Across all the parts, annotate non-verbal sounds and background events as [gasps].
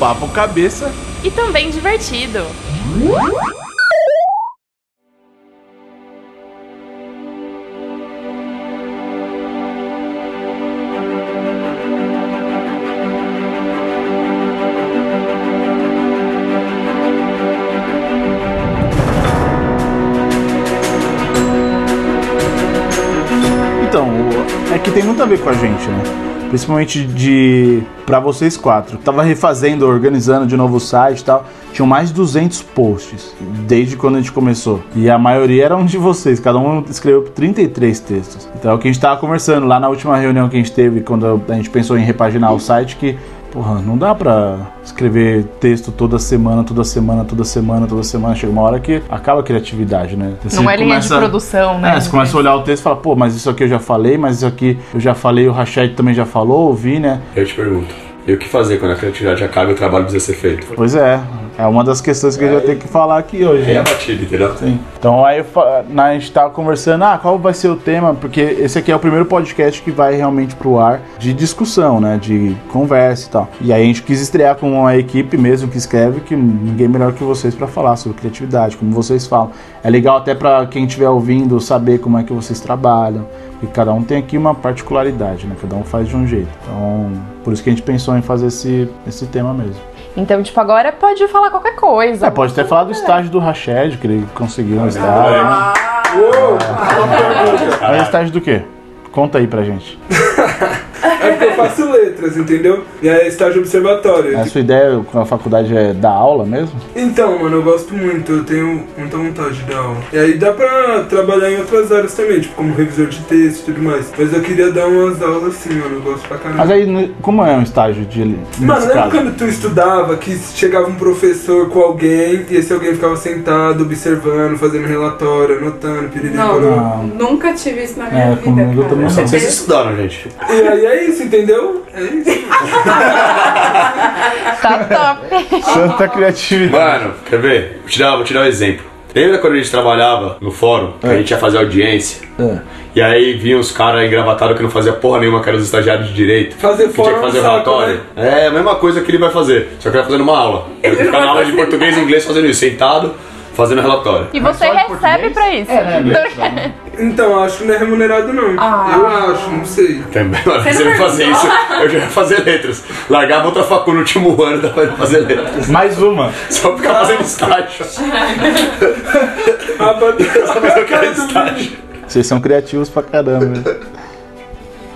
papo cabeça e também divertido. Então, é que tem muito a ver com a gente, né? Principalmente de para vocês quatro. Tava refazendo, organizando de novo o site e tal. Tinham mais de 200 posts desde quando a gente começou. E a maioria eram de vocês, cada um escreveu 33 textos. Então é o que a gente tava conversando lá na última reunião que a gente teve quando a gente pensou em repaginar o site que Porra, não dá pra escrever texto toda semana, toda semana, toda semana, toda semana. Chega uma hora que acaba a criatividade, né? Você Não é linha de começa- produção, né? é, você começa a olhar o texto e fala, pô, mas isso aqui eu já falei, mas isso aqui eu já falei, o Rached também já falou, ouvi, né? Eu te pergunto, e o que fazer quando a criatividade acaba e o trabalho precisa ser feito? Pois é, é uma das questões que a gente vai ter que falar aqui hoje. É né? a batida, entendeu? Sim. Então aí a gente tava conversando, ah, qual vai ser o tema? Porque esse aqui é o primeiro podcast que vai realmente pro ar de discussão, né? De conversa e tal. E aí a gente quis estrear com uma equipe mesmo que escreve, que ninguém melhor que vocês pra falar sobre criatividade, como vocês falam. É legal até pra quem estiver ouvindo saber como é que vocês trabalham. E cada um tem aqui uma particularidade, né? Cada um faz de um jeito. Então, por isso que a gente pensou em fazer esse, esse tema mesmo. Então, tipo, agora pode falar qualquer coisa. É, pode até falar do estágio do Rached, que ele conseguiu um estágio. Mas estágio do quê? Conta aí pra gente. [laughs] É porque eu faço letras, entendeu? E aí é estágio observatório. A sua ideia com a faculdade é dar aula mesmo? Então, mano, eu gosto muito, eu tenho muita vontade de dar aula. E aí dá pra trabalhar em outras áreas também, tipo como revisor de texto e tudo mais. Mas eu queria dar umas aulas assim, mano, eu gosto pra caramba. Mas aí, no- como é um estágio de Mano, lembra caso? quando tu estudava que chegava um professor com alguém e esse alguém ficava sentado, observando, fazendo relatório, anotando, piriri, Não? Não. nunca tive isso na minha É, vida. comigo cara. também não. Vocês estudaram, gente. E aí é isso, entendeu? É isso. [laughs] Tá top. Santa criatividade. Mano, quer ver? Vou te dar, vou te dar um exemplo. Lembra quando a gente trabalhava no fórum, que a gente ia fazer audiência? É. E aí vinham os caras engravatados que não fazia porra nenhuma, que eram os estagiários de direito. Fazer que tinha fórum que fazer é saco, relatório. É a mesma coisa que ele vai fazer, só que ele vai fazer numa aula. Ele vai ficar na aula de [laughs] português e inglês fazendo isso, sentado, fazendo relatório. E você recebe pra isso. né? Então, [laughs] acho que não é remunerado não. Ah. Eu acho, não sei. Também, mano, Você fazer isso, eu já ia fazer letras. Largava outra facu no último ano, dava pra fazer letras. Mais uma. Só ficar fazendo estágio. Ah, pra- [laughs] Só fazer aquele estágio. Vocês são criativos pra caramba.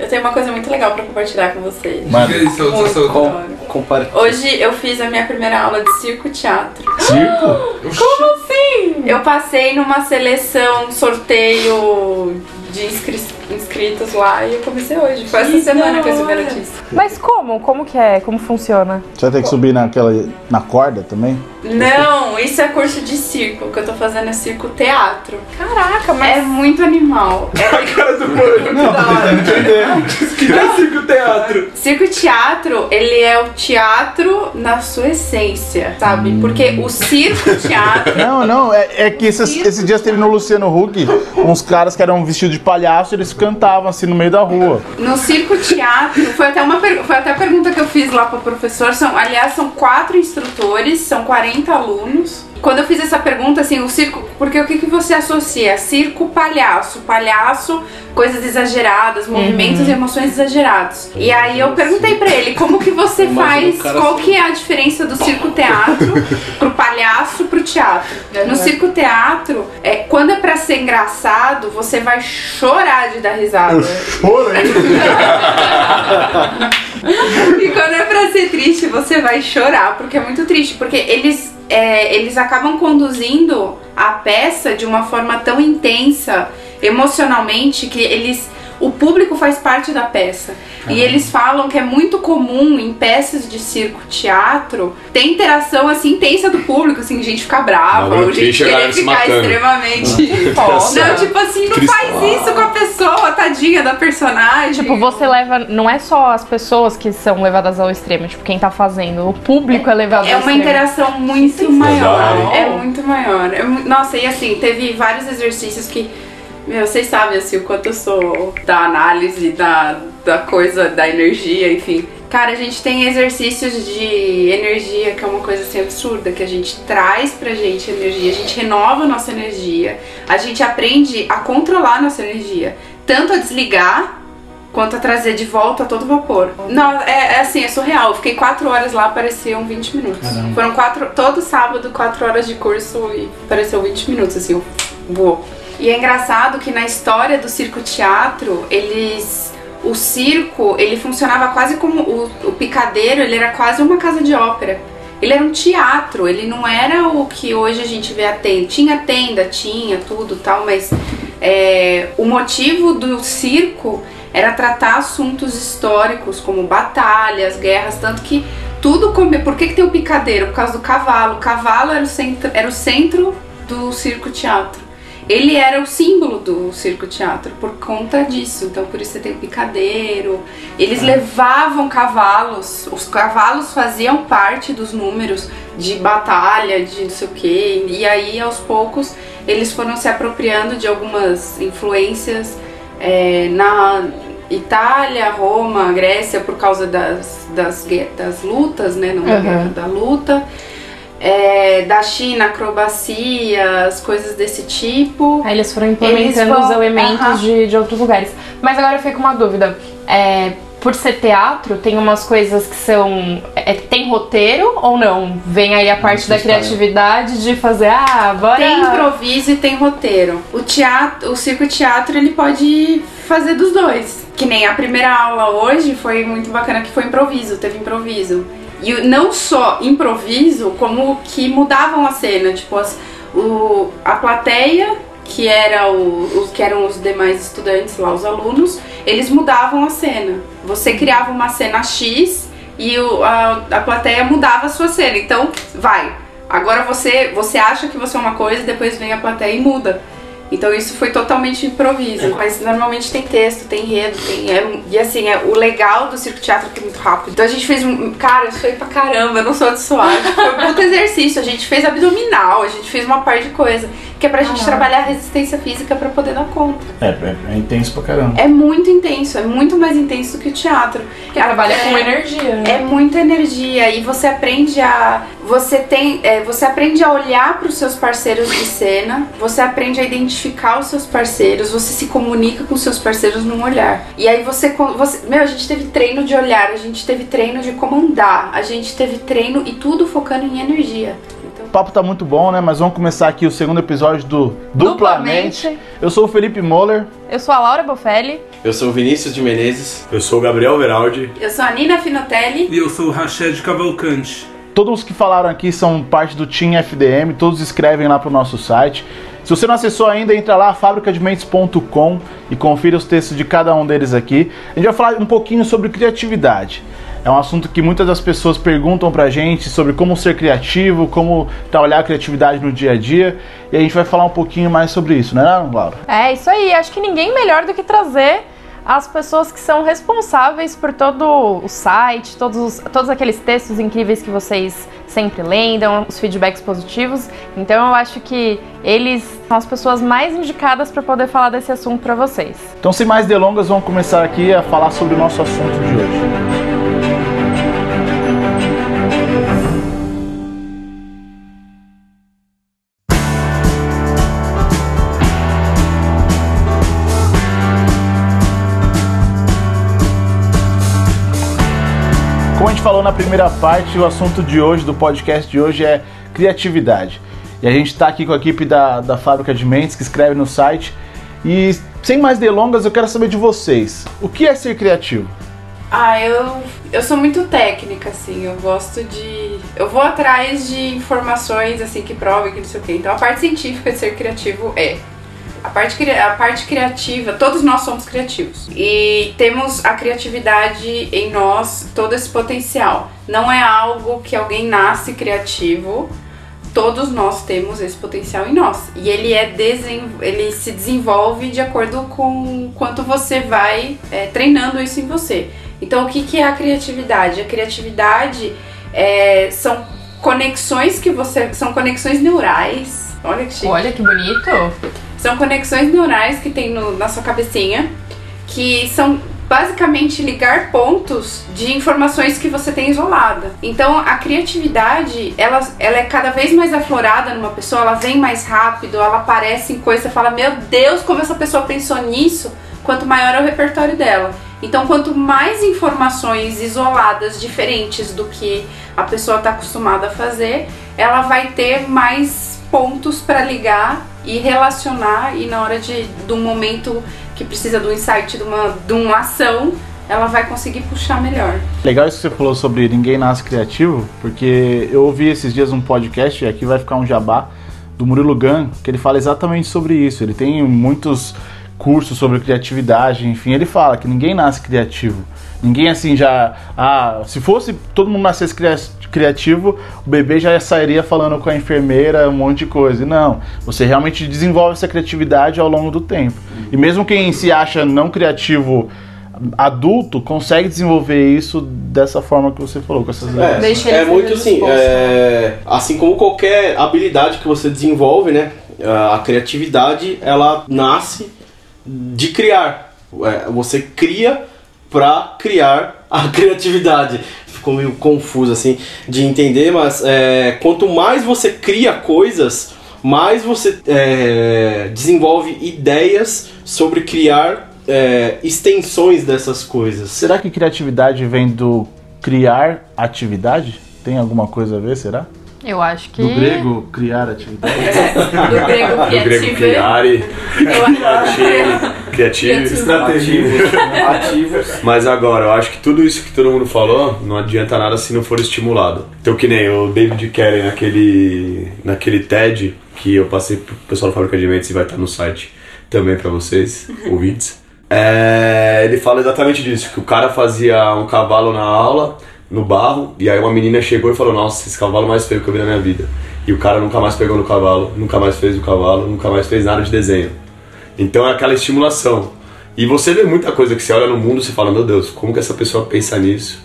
Eu tenho uma coisa muito legal pra compartilhar com vocês. Mano, Muito hora. Compare. Hoje eu fiz a minha primeira aula de circo-teatro. circo? [gasps] Como assim? Eu passei numa seleção, sorteio de inscri- inscritos lá e eu comecei hoje. Foi essa semana que eu recebi a notícia. Mas como? Como que é? Como funciona? Você vai ter que subir naquela, na corda também? Não, isso é curso de circo. O que eu tô fazendo é circo-teatro. Caraca, É muito animal. [laughs] É Cara do mano. Não, entender. Que é circo teatro. Circo-teatro, ele é o teatro na sua essência, sabe? Porque o circo-teatro. Não, não, é, é que esses, esses dias teve no Luciano Huck uns caras que eram vestidos de palhaço eles cantavam assim no meio da rua. No circo-teatro, foi até uma per- foi até a pergunta que eu fiz lá pro professor. São, aliás, são quatro instrutores, são 40 alunos. Quando eu fiz essa pergunta, assim, o circo. Porque o que, que você associa? Circo, palhaço. Palhaço, coisas exageradas, movimentos e emoções exagerados. E aí eu perguntei pra ele como que você faz, cara qual assim. que é a diferença do circo-teatro [laughs] pro palhaço pro teatro. No circo-teatro, é, quando é pra ser engraçado, você vai chorar de dar risada. Chorei. [laughs] [laughs] E quando é pra ser triste, você vai chorar, porque é muito triste. Porque eles, é, eles acabam conduzindo a peça de uma forma tão intensa, emocionalmente, que eles. O público faz parte da peça. E eles falam que é muito comum em peças de circo, teatro, ter interação assim intensa do público, assim, gente ficar brava, Não, gente é querer ficar matando. extremamente. [laughs] Não, tipo assim, não faz isso com a pessoa, tadinha da personagem. Tipo, você leva. Não é só as pessoas que são levadas ao extremo, tipo, quem tá fazendo. O público é levado É ao uma extremo. interação muito maior. É muito maior. É Nossa, e assim, teve vários exercícios que. Meu, vocês sabem assim, o quanto eu sou da análise, da, da coisa, da energia, enfim. Cara, a gente tem exercícios de energia, que é uma coisa assim absurda, que a gente traz pra gente energia, a gente renova a nossa energia, a gente aprende a controlar a nossa energia, tanto a desligar quanto a trazer de volta a todo vapor. Não, é, é assim, é surreal. Eu fiquei quatro horas lá, pareciam 20 minutos. Caramba. Foram quatro, todo sábado, quatro horas de curso e pareceu 20 minutos, assim, voou. E é engraçado que na história do circo teatro, eles. O circo, ele funcionava quase como. O, o picadeiro, ele era quase uma casa de ópera. Ele era um teatro, ele não era o que hoje a gente vê a tenda. Tinha tenda, tinha tudo tal, mas é, o motivo do circo era tratar assuntos históricos como batalhas, guerras, tanto que tudo come... Por que, que tem o picadeiro? Por causa do cavalo. O cavalo era o centro, era o centro do circo teatro. Ele era o símbolo do circo teatro por conta disso. Então por isso você tem o picadeiro. Eles levavam cavalos. Os cavalos faziam parte dos números de batalha, de não sei o que. E aí aos poucos eles foram se apropriando de algumas influências é, na Itália, Roma, Grécia, por causa das, das, das lutas, né? Não da Uhum. guerra, da luta. É, da China, acrobacias, coisas desse tipo. Aí eles foram implementando Eles vão- os elementos Aham. de, de outros lugares. Mas agora eu fiquei com uma dúvida. É, por ser teatro, tem umas coisas que são. é, tem roteiro ou não? Vem aí a parte da criatividade de fazer, ah, bora. Tem improviso e tem roteiro. O teatro, o circo teatro, ele pode fazer dos dois. Que nem a primeira aula hoje foi muito bacana que foi improviso, teve improviso. E não só improviso, como que mudavam a cena, tipo as, o, a plateia, que era o, os que eram os demais estudantes lá, os alunos, eles mudavam a cena. Você criava uma cena X e o, a, a plateia mudava a sua cena. Então, vai, Agora você, você acha que você é uma coisa depois vem a plateia e muda. Então isso foi totalmente improviso. Mas normalmente tem texto, tem enredo, tem. é- e assim, é, o legal do circo teatro é que é muito rápido. Então a gente fez um. Cara, isso foi pra caramba, eu não sou de suave. Foi um puto exercício. A gente fez abdominal, a gente fez uma par de coisa. Que é pra gente trabalhar a resistência física pra poder dar conta. É, é, é intenso pra caramba. É muito intenso, é muito mais intenso do que o teatro. Que trabalha com É- energia. né? é muita energia e você aprende a você tem é, você aprende a olhar para os seus parceiros de cena você aprende a identificar os seus parceiros você se comunica com os seus parceiros num olhar e aí você, você meu a gente teve treino de olhar a gente teve treino de comandar a gente teve treino e tudo focando em energia O papo tá muito bom, né? Mas vamos começar aqui o segundo episódio do Duplamente. Duplamente. Eu sou o Felipe Moller. Eu sou a Laura Bofelli. Eu sou o Vinícius de Menezes. Eu sou o Gabriel Veraldi. eu sou a Nina Finotelli E eu sou o Rached Cavalcante. Todos os que falaram aqui são parte do Team FDM, todos escrevem lá pro nosso site. Se você não acessou ainda, entra lá, fabricadementes.com e confira os textos de cada um deles aqui. A gente vai falar um pouquinho sobre criatividade. É um assunto que muitas das pessoas perguntam pra gente sobre como ser criativo, como trabalhar a criatividade no dia a dia. E a gente vai falar um pouquinho mais sobre isso, né, Laura? É isso aí, acho que ninguém melhor do que trazer as pessoas que são responsáveis por todo o site, todos, os- todos aqueles textos incríveis que vocês sempre leem, dão os feedbacks positivos. Então eu acho que eles são as pessoas mais indicadas para poder falar desse assunto para vocês. Então, sem mais delongas, vamos começar aqui a falar sobre o nosso assunto de hoje. Na primeira parte, o assunto de hoje, do podcast de hoje, é criatividade. E a gente está aqui com a equipe da, da Fábrica de Mentes, que escreve no site. E sem mais delongas, eu quero saber de vocês. O que é ser criativo? Ah, eu, eu sou muito técnica, assim, eu gosto de. Eu vou atrás de informações assim que provem que não sei o quê. Então a parte científica de ser criativo é. A parte, a parte criativa, todos nós somos criativos. E temos a criatividade em nós, todo esse potencial. Não é algo que alguém nasce criativo, todos nós temos esse potencial em nós. E ele é ele se desenvolve de acordo com quanto você vai é, treinando isso em você. Então o que, que é a criatividade? A criatividade é, são conexões que você. São conexões neurais. Olha que chique. Olha que bonito! São conexões neurais que tem no- na sua cabecinha que são basicamente ligar pontos de informações que você tem isolada. Então a criatividade, ela, ela é cada vez mais aflorada numa pessoa, ela vem mais rápido, ela aparece em coisa, fala, meu Deus, como essa pessoa pensou nisso, quanto maior é o repertório dela. Então, quanto mais informações isoladas, diferentes do que a pessoa está acostumada a fazer, ela vai ter mais pontos para ligar e relacionar e na hora de, de um momento que precisa do insight, de uma, de uma ação, ela vai conseguir puxar melhor. Legal isso que você falou sobre ninguém nasce criativo, porque eu ouvi esses dias um podcast, e aqui vai ficar um jabá, do Murilo Gun, que ele fala exatamente sobre isso. Ele tem muitos cursos sobre criatividade, enfim, ele fala que ninguém nasce criativo. Ninguém assim já. Ah, se fosse todo mundo nascesse criativo, o bebê já sairia falando com a enfermeira um monte de coisa. Não, você realmente desenvolve essa criatividade ao longo do tempo. E mesmo quem se acha não criativo adulto consegue desenvolver isso dessa forma que você falou, com essas É, ele é muito assim, disposto, é, assim como qualquer habilidade que você desenvolve, né? A criatividade ela nasce de criar. É, você cria para criar a [laughs] criatividade. Ficou meio confuso assim de entender, mas é, quanto mais você cria coisas, mais você é, desenvolve ideias sobre criar é, extensões dessas coisas. Será que criatividade vem do criar atividade? Tem alguma coisa a ver, será? Eu acho que. Do grego, criar atividade? [laughs] Do grego [laughs] Do grego criare, eu acho criativo, criativo. Estratégia. Ativos. Mas agora, eu acho que tudo isso que todo mundo falou não adianta nada se não for estimulado. Então, que nem o David Kelly naquele, naquele TED que eu passei pro pessoal da Fábrica de Mentes e vai estar no site também pra vocês, [laughs] ouvintes. É, ele fala exatamente disso, que o cara fazia um cavalo na aula, no barro, e aí uma menina chegou e falou, nossa, esse cavalo mais feio que eu vi na minha vida. E o cara nunca mais pegou no cavalo, nunca mais fez o cavalo, nunca mais fez nada de desenho. Então é aquela estimulação. E você vê muita coisa que você olha no mundo e fala, meu Deus, como que essa pessoa pensa nisso?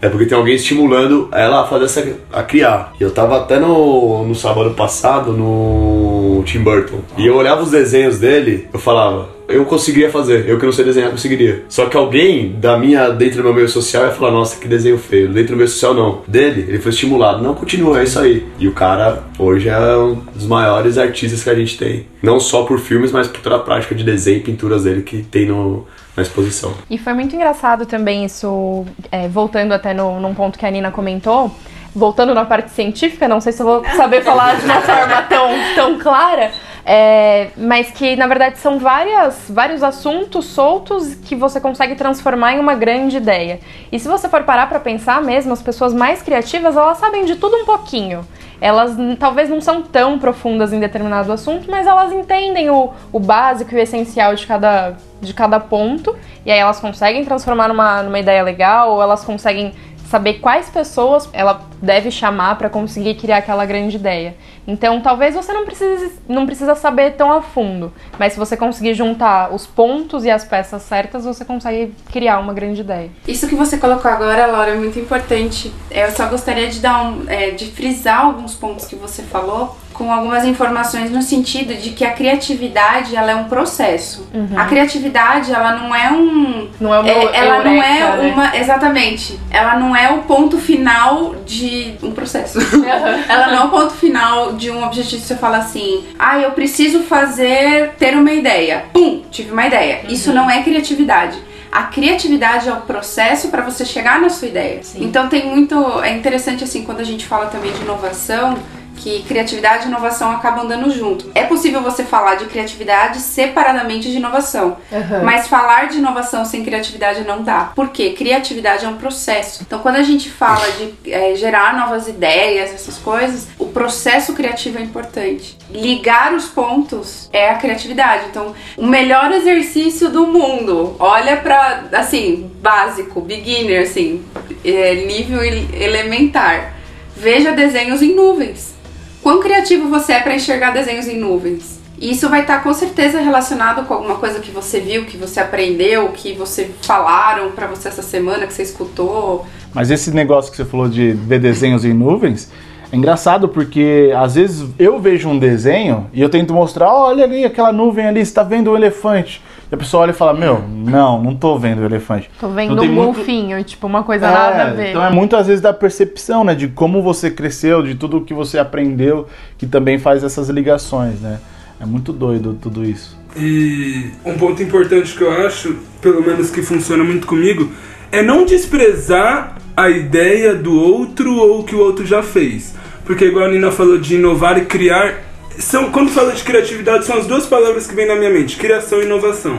É porque tem alguém estimulando ela a fazer essa, a criar. E eu tava até no, no sábado passado no Tim Burton. E eu olhava os desenhos dele, eu falava, eu conseguiria fazer, eu que não sei desenhar conseguiria. Só que alguém da minha, dentro do meu meio social ia falar, nossa, que desenho feio. Dentro do meio social não. Dele, ele foi estimulado. Não, continua, é isso aí. E o cara hoje é um dos maiores artistas que a gente tem. Não só por filmes, mas por toda a prática de desenho e pinturas dele que tem no, na exposição. E foi muito engraçado também isso, é, voltando até no, num ponto que a Nina comentou, voltando na parte científica, não sei se eu vou saber falar de uma forma tão, tão clara, é, mas que na verdade são várias, vários assuntos soltos que você consegue transformar em uma grande ideia. E se você for parar para pensar mesmo, as pessoas mais criativas, elas sabem de tudo um pouquinho. Elas talvez não são tão profundas em determinado assunto, mas elas entendem o, o básico e o essencial de cada, de cada ponto, e aí elas conseguem transformar numa, numa ideia legal, ou elas conseguem saber quais pessoas ela deve chamar para conseguir criar aquela grande ideia. Então, talvez você não precise não precisa saber tão a fundo, mas se você conseguir juntar os pontos e as peças certas, você consegue criar uma grande ideia. Isso que você colocou agora, Laura, é muito importante. Eu só gostaria de dar um, é, de frisar alguns pontos que você falou com algumas informações no sentido de que a criatividade ela é um processo. A criatividade ela não é um Não é uma é, ela não é eureka, né? uma exatamente. Ela não é o ponto final de um processo. [laughs] ela não é o ponto final de um objetivo você fala assim: "Ah, eu preciso fazer ter uma ideia". Pum, tive uma ideia. Isso não é criatividade. A criatividade é o processo para você chegar na sua ideia. Então tem muito, é interessante assim quando a gente fala também de inovação, que criatividade e inovação acabam andando junto. É possível você falar de criatividade separadamente de inovação, Uhum. mas falar de inovação sem criatividade não dá. Por quê? Criatividade é um processo. Então, quando a gente fala de é, gerar novas ideias, essas coisas, o processo criativo é importante. Ligar os pontos é a criatividade. Então, o melhor exercício do mundo. Olha pra, assim, básico, beginner, assim, é, nível ele- elementar. Veja desenhos em nuvens. Quão criativo você é para enxergar desenhos em nuvens? Isso vai estar com certeza relacionado com alguma coisa que você viu, que você aprendeu, que você falaram pra você essa semana, que você escutou. Mas esse negócio que você falou de ver desenhos em nuvens É engraçado porque às vezes eu vejo um desenho e eu tento mostrar, olha ali aquela nuvem ali, você tá vendo o elefante. E a pessoa olha e fala, meu, não, não tô vendo o elefante. Tô vendo Então um tem muito- golfinho, tipo, uma coisa É, nada a ver. Então é muito às vezes da percepção, né? De como você cresceu, de tudo que você aprendeu, que também faz essas ligações, né? É muito doido tudo isso. E um ponto importante que eu acho, pelo menos que funciona muito comigo, é não desprezar a ideia do outro ou o que o outro já fez. Porque igual a Nina falou de inovar e criar, são, quando fala de criatividade são as duas palavras que vêm na minha mente, criação e inovação.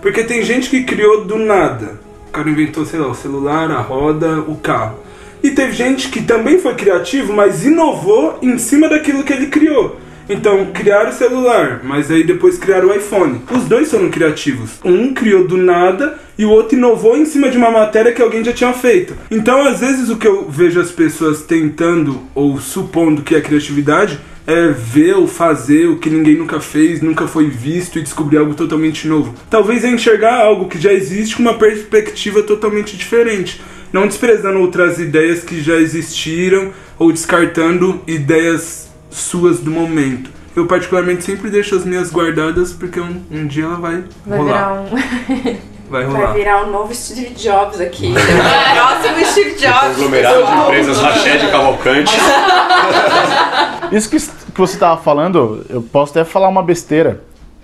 Porque tem gente que criou do nada. O cara inventou, sei lá, o celular, a roda, o carro. E teve gente que também foi criativo, mas inovou em cima daquilo que ele criou. Então, criaram o celular, mas aí depois criaram o iPhone. Os dois foram criativos. Um criou do nada e o outro inovou em cima de uma matéria que alguém já tinha feito. Então, às vezes, o que eu vejo as pessoas tentando ou supondo que é criatividade é ver ou fazer o que ninguém nunca fez, nunca foi visto e descobrir algo totalmente novo. Talvez é enxergar algo que já existe com uma perspectiva totalmente diferente não desprezando outras ideias que já existiram ou descartando ideias suas do momento. Eu particularmente sempre deixo as minhas guardadas porque um, um dia ela vai, Vai rolar. virar um. [laughs] Vai Vai rolar. virar o novo Steve Jobs aqui. [laughs] Próximo Steve Jobs. Conglomerado de empresas [laughs] Rachel de Cavalcante. [laughs] Isso que, que você tava falando, eu posso até falar uma besteira.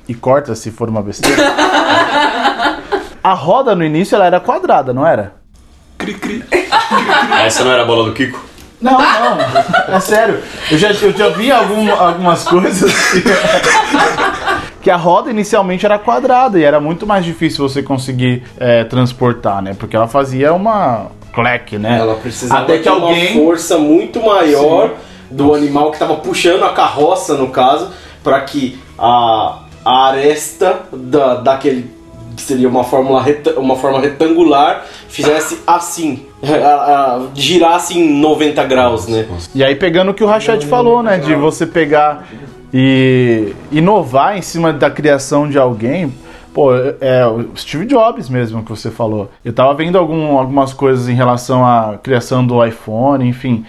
E corta se for uma besteira. A roda no início ela era quadrada, não era? Cri, cri. Essa não era a bola do Kiko? Não, não. É sério. Eu já, eu já vi algum- algumas coisas que, a roda inicialmente era quadrada e era muito mais difícil você conseguir é, transportar, né? Porque ela fazia uma cleque, né? Ela precisava Até que de uma alguém força muito maior do animal que estava puxando a carroça, no caso, para que a, a aresta da, daquele que seria uma, fórmula reta- uma forma retangular fizesse [laughs] assim, girasse em 90 graus, né? E aí pegando o que o Rachad falou, né? De você pegar e inovar em cima da criação de alguém. Pô, é o Steve Jobs mesmo que você falou. Eu tava vendo algum- algumas coisas em relação à criação do iPhone, enfim.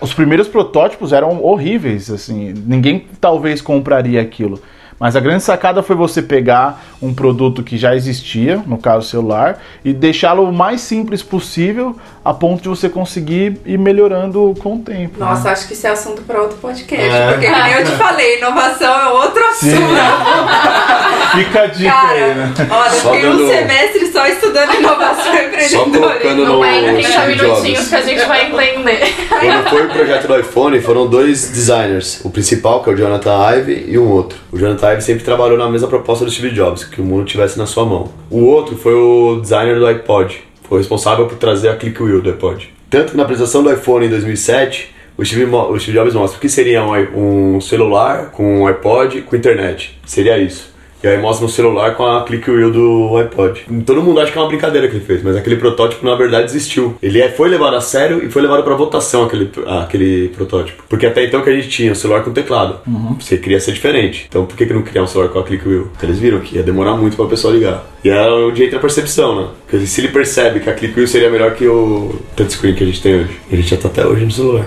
Os primeiros protótipos eram horríveis, assim. Ninguém talvez compraria aquilo. Mas a grande sacada foi você pegar um produto que já existia, no caso celular, e deixá-lo o mais simples possível, a ponto de você conseguir ir melhorando com o tempo. né? Nossa, acho que isso é assunto para outro podcast. É. Porque, como eu te [laughs] falei, inovação é outro assunto. [laughs] Fica a dica Cara, aí, né? olha, eu Só fiquei um dando- semestre só estudando inovação e [laughs] Só colocando empreendedorismo. no Vai, 30 Steve minutinhos que a gente vai entender. Quando foi o projeto do iPhone, foram dois designers. O principal, que é o Jonathan Ive, e um outro. O Jonathan Ive sempre trabalhou na mesma proposta do Steve Jobs, que o mundo tivesse na sua mão. O outro foi o designer do iPod. Foi responsável por trazer a click wheel do iPod. Tanto que na apresentação do iPhone em 2007, o Steve, o Steve Jobs mostra o que seria um, um celular com um iPod com internet. Seria isso. E aí mostra um celular com a click wheel do iPod. Todo mundo acha que é uma brincadeira que ele fez, mas aquele protótipo na verdade existiu. Ele é- foi levado a sério e foi levado pra votação aquele, aquele protótipo. Porque até então que a gente tinha um celular com teclado. Você queria ser diferente. Então por que, que não criar um celular com a click wheel? Porque eles viram que ia demorar muito pra pessoa ligar. E é onde entra a percepção, né? Porque se ele percebe que a click wheel seria melhor que o touchscreen que a gente tem hoje. E a gente já tá até hoje no celular.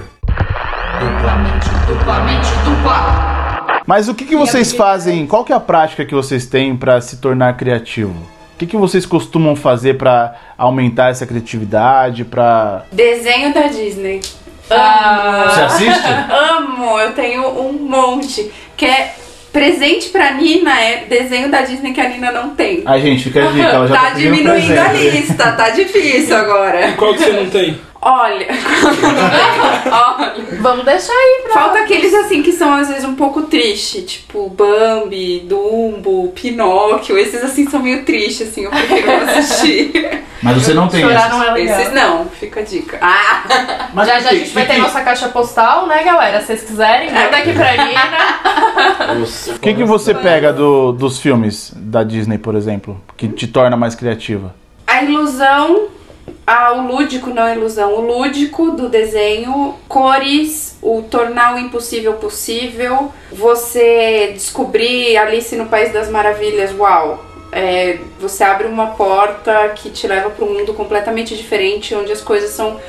Mas o que, que vocês fazem? Qual que é a prática que vocês têm para se tornar criativo? O que, que vocês costumam fazer para aumentar essa criatividade? Para Desenho da Disney. Ah. você assiste? [laughs] Amo, eu tenho um monte. Que é presente pra Nina, é desenho da Disney que a Nina não tem. Ai, gente, fica a dica. Ela já tá tá diminuindo a presente. lista, tá difícil agora. Qual que você não tem? Olha, [laughs] olha. Vamos deixar aí pra. Falta aqueles assim que são às vezes um pouco tristes, tipo Bambi, Dumbo, Pinóquio. Esses assim são meio tristes, assim, eu prefiro não assistir. [laughs] Mas você não tem Chorar esses. não é legal. Esses não, fica a dica. Ah! Mas já já a gente vai ter nossa caixa postal, né, galera? Se vocês quiserem, manda aqui pra Nina. [laughs] O que, que você pega do- dos filmes da Disney, por exemplo, que te torna mais criativa? A ilusão, ah, o lúdico, não a ilusão, o lúdico do desenho, cores, o tornar o impossível possível, você descobrir Alice no País das Maravilhas, uau! É, você abre uma porta que te leva para um mundo completamente diferente, onde as coisas são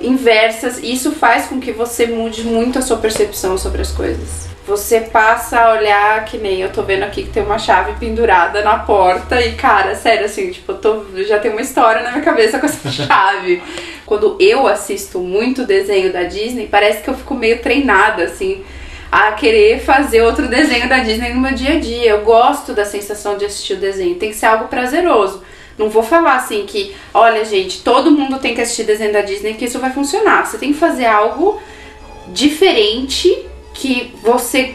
inversas. E isso faz com que você mude muito a sua percepção sobre as coisas. Você passa a olhar que nem eu tô vendo aqui que tem uma chave pendurada na porta e cara, sério assim, tipo, eu tô, já tem uma história na minha cabeça com essa [laughs] chave. Quando eu assisto muito desenho da Disney, parece que eu fico meio treinada assim a querer fazer outro desenho da Disney no meu dia a dia. Eu gosto da sensação de assistir o desenho, tem que ser algo prazeroso. Não vou falar assim que, olha, gente, todo mundo tem que assistir desenho da Disney que isso vai funcionar. Você tem que fazer algo diferente que você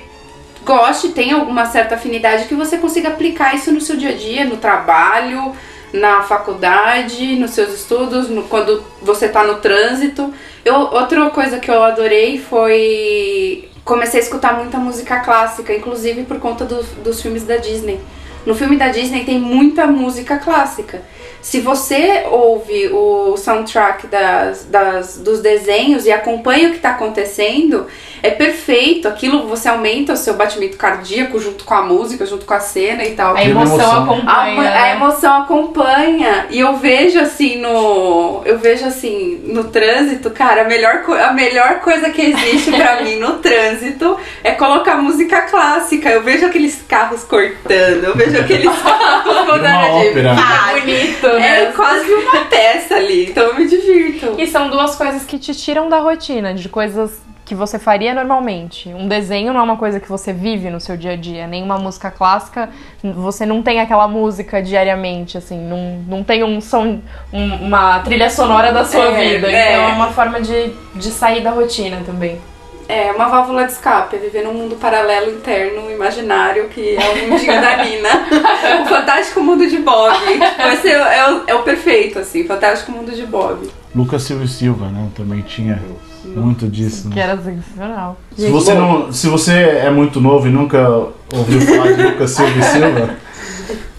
goste, tenha alguma certa afinidade, que você consiga aplicar isso no seu dia a dia, no trabalho, na faculdade, nos seus estudos, no, quando você está no trânsito. Eu, outra coisa que eu adorei foi comecei a escutar muita música clássica, inclusive por conta do, dos filmes da Disney. No filme da Disney tem muita música clássica. Se você ouve o soundtrack das, das, dos desenhos e acompanha o que está acontecendo, é perfeito. Aquilo você aumenta o seu batimento cardíaco junto com a música, junto com a cena e tal. A emoção, emoção. acompanha. A, a né? emoção acompanha. E eu vejo assim no. Eu vejo assim, no trânsito, cara, a melhor, a melhor coisa que existe pra [laughs] mim no trânsito é colocar música clássica. Eu vejo aqueles carros cortando, eu vejo aqueles [laughs] carros de ópera. vários. É bonito, É né? quase uma peça ali, então eu me divirto. E são duas coisas que te tiram da rotina, de coisas que você faria normalmente. Um desenho não é uma coisa que você vive no seu dia a dia, nem uma música clássica, você não tem aquela música diariamente, assim, não, não tem um som, um- uma trilha sonora da sua É, vida. é. Então é uma forma de, de sair da rotina também. É uma válvula de escape, é viver num mundo paralelo interno, imaginário, que é o mundinho da Nina. [laughs] O fantástico mundo de Bob. Vai ser, é, o, é o perfeito, assim, fantástico mundo de Bob. Lucas Silva e Silva, né? Também tinha muito disso. Que Né? era sensacional. Se você, não, se você é muito novo e nunca ouviu falar de Lucas Silva e Silva,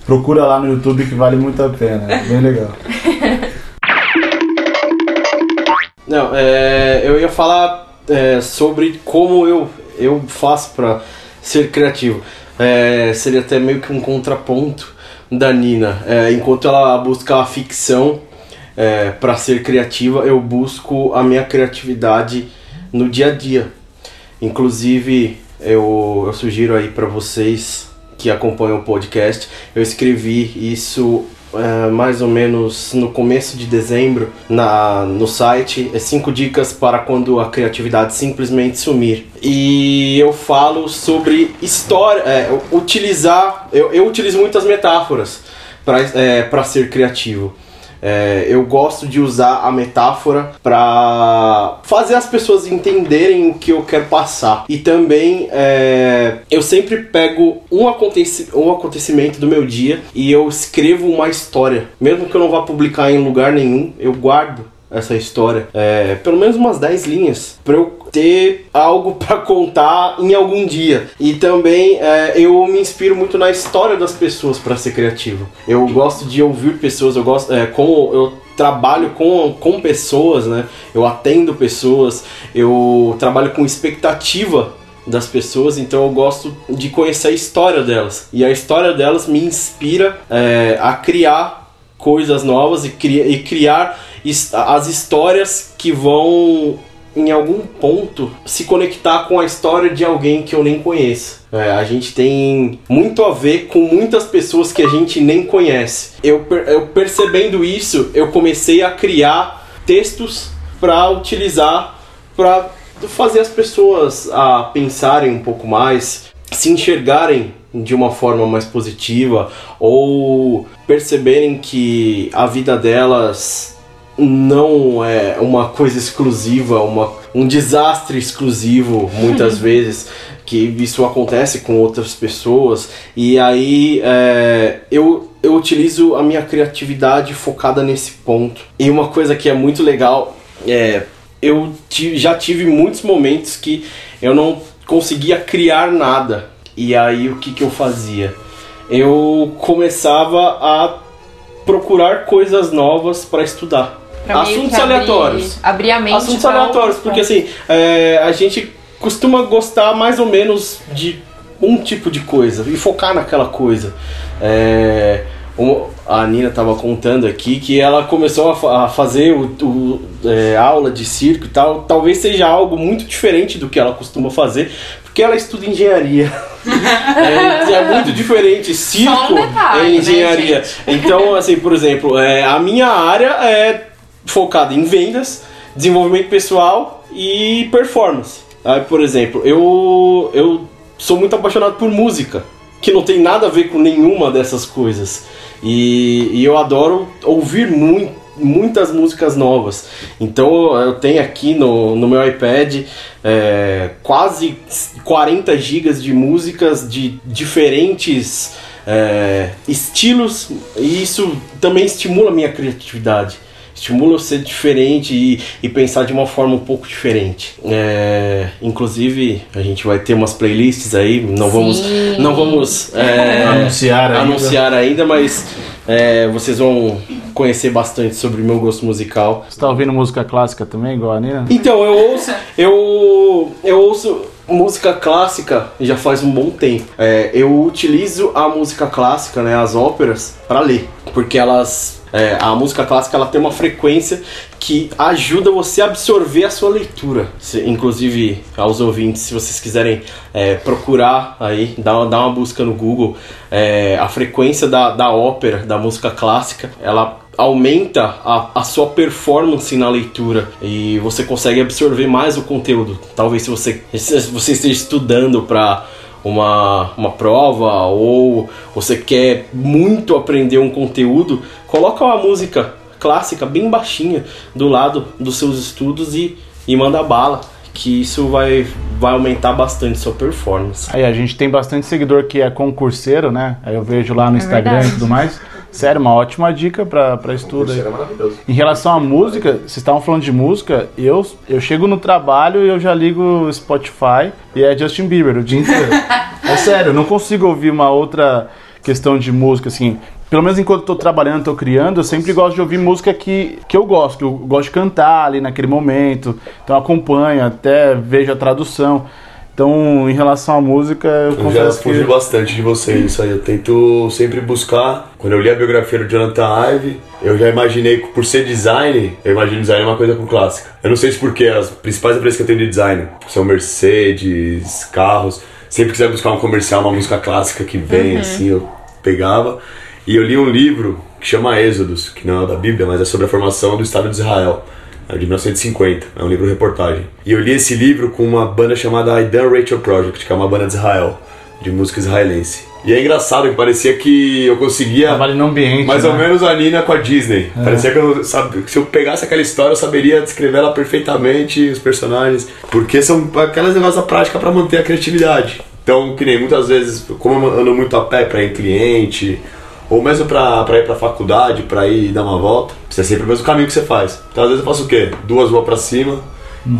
procura lá no YouTube que vale muito a pena. É bem legal. Não, é, eu ia falar é, sobre como eu, eu faço pra ser criativo. É, seria até meio que um contraponto da Nina. É, enquanto ela busca a ficção é, para ser criativa, eu busco a minha criatividade no dia a dia. Inclusive, eu, eu sugiro aí para vocês que acompanham o podcast, eu escrevi isso é, mais ou menos no começo de dezembro na, no site. É cinco dicas para quando a criatividade simplesmente sumir. E eu falo sobre história, é, utilizar. Eu, eu utilizo muitas metáforas para é, pra ser criativo. É, eu gosto de usar a metáfora para fazer as pessoas entenderem o que eu quero passar. E também é, eu sempre pego um, aconteci um acontecimento do meu dia e eu escrevo uma história. Mesmo que eu não vá publicar em lugar nenhum, eu guardo essa história. É, pelo menos umas 10 linhas. Pra eu ter algo pra contar em algum dia. E também é, eu me inspiro muito na história das pessoas pra ser criativo. Eu gosto de ouvir pessoas, eu gosto. É, eu trabalho com, com pessoas, né? Eu atendo pessoas, eu trabalho com expectativa das pessoas, então eu gosto de conhecer a história delas. E a história delas me inspira é, a criar coisas novas e, cri e criar as histórias que vão em algum ponto se conectar com a história de alguém que eu nem conheço. É, a gente tem muito a ver com muitas pessoas que a gente nem conhece. Eu, eu percebendo isso, eu comecei a criar textos para utilizar para fazer as pessoas a pensarem um pouco mais, se enxergarem de uma forma mais positiva ou perceberem que a vida delas não é uma coisa exclusiva, uma, um desastre exclusivo muitas [laughs] vezes, que isso acontece com outras pessoas, e aí é, eu, eu utilizo a minha criatividade focada nesse ponto. E uma coisa que é muito legal é eu já tive muitos momentos que eu não conseguia criar nada. E aí o que, que eu fazia? Eu começava a procurar coisas novas para estudar. Pra Assuntos abrir- aleatórios. Abrir a mente Assuntos aleatórios, porque assim, é, a gente costuma gostar mais ou menos de um tipo de coisa e focar naquela coisa. É, a Nina estava contando aqui que ela começou a, a fazer o, o é, aula de circo e tal. Talvez seja algo muito diferente do que ela costuma fazer, porque ela estuda engenharia. [laughs] é, é, muito diferente circo um detalhe, é né, engenharia. gente? então, assim, por exemplo, é, a minha área é focada em vendas, desenvolvimento pessoal e performance. Aí, por exemplo, eu, eu sou muito apaixonado por música, que não tem nada a ver com nenhuma dessas coisas. E, e eu adoro ouvir muito, muitas músicas novas. Então eu tenho aqui no, no meu iPad é, quase 40 gigas de músicas de diferentes é, estilos, e isso também estimula a minha criatividade. Estimula ser diferente e, e pensar de uma forma um pouco diferente. É, inclusive, a gente vai ter umas playlists aí, não vamos, não vamos é, [laughs] Anunciar ainda. anunciar ainda, mas é, vocês vão conhecer bastante sobre o meu gosto musical. Você tá ouvindo música clássica também, igual a Nina? Então, eu ouço, eu, eu ouço música clássica já faz um bom tempo. É, eu utilizo a música clássica, né, as óperas, para ler, porque elas, é, a música clássica ela tem uma frequência que ajuda você a absorver a sua leitura. Se- inclusive, aos ouvintes, se vocês quiserem é, procurar aí, dar, uma- dar uma busca no Google, é, a frequência da, da ópera, da música clássica, ela aumenta a, a sua performance na leitura e você consegue absorver mais o conteúdo. Talvez se você, se você esteja estudando para uma, uma prova ou você quer muito aprender um conteúdo, coloca uma música clássica bem baixinha do lado dos seus estudos e, e manda bala, que isso vai, vai aumentar bastante sua performance. Aí a gente tem bastante seguidor que é concurseiro, né? Aí eu vejo lá no Instagram e verdade. tudo mais. Sério, uma ótima dica pra, pra estudo aí. Isso é maravilhoso. Em relação à música, vocês estavam falando de música, eu, eu chego no trabalho e eu já ligo o Spotify e é Justin Bieber o dia inteiro. [laughs] é sério, eu não consigo ouvir uma outra questão de música, assim. Pelo menos enquanto eu tô trabalhando, tô criando, eu sempre gosto de ouvir música que, que eu gosto, que eu gosto de cantar ali naquele momento. Então acompanho, até vejo a tradução. Então, em relação à música, eu Eu já fugi que... bastante de vocês isso aí. Eu tento sempre buscar. Quando eu li a biografia do Jonathan Ive, eu já imaginei que por ser design, eu imagino design é uma coisa com clássica. Eu não sei se porque as principais empresas que eu tenho de design são Mercedes, carros. Sempre quiser buscar um comercial, uma música clássica que vem assim, eu pegava. E eu li um livro que chama Êxodos, que não é da Bíblia, mas é sobre a formação do Estado de Israel. É de 1950, é um livro reportagem. E eu li esse livro com uma banda chamada Aidan Rachel Project, que é uma banda de Israel, de música israelense. E é engraçado que parecia que eu conseguia Trabalho no ambiente, mais né? ou menos a Nina com a Disney. Parecia que eu sabe, se eu pegasse aquela história eu saberia descrever ela perfeitamente, os personagens, porque são aquelas negócios da prática para manter a criatividade. Então, que nem muitas vezes, como eu ando muito a pé para ir em cliente, ou mesmo pra, pra ir pra faculdade, pra ir dar uma volta, você é sempre o mesmo caminho que você faz. Então às vezes eu faço o quê? Duas ruas pra cima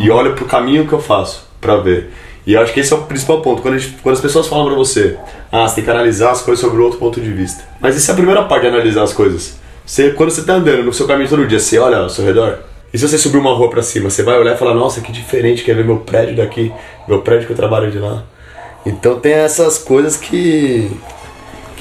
e olho pro caminho que eu faço pra ver. E eu acho que esse é o principal ponto. Quando, a gente- quando as pessoas falam pra você, ah, você tem que analisar as coisas sobre outro ponto de vista. Mas essa é a primeira parte de analisar as coisas. Você, quando você tá andando no seu caminho todo dia, você olha ao seu redor. E se você subir uma rua pra cima, você vai olhar e falar, nossa, que diferente, quer ver meu prédio daqui, meu prédio que eu trabalho de lá. Então tem essas coisas que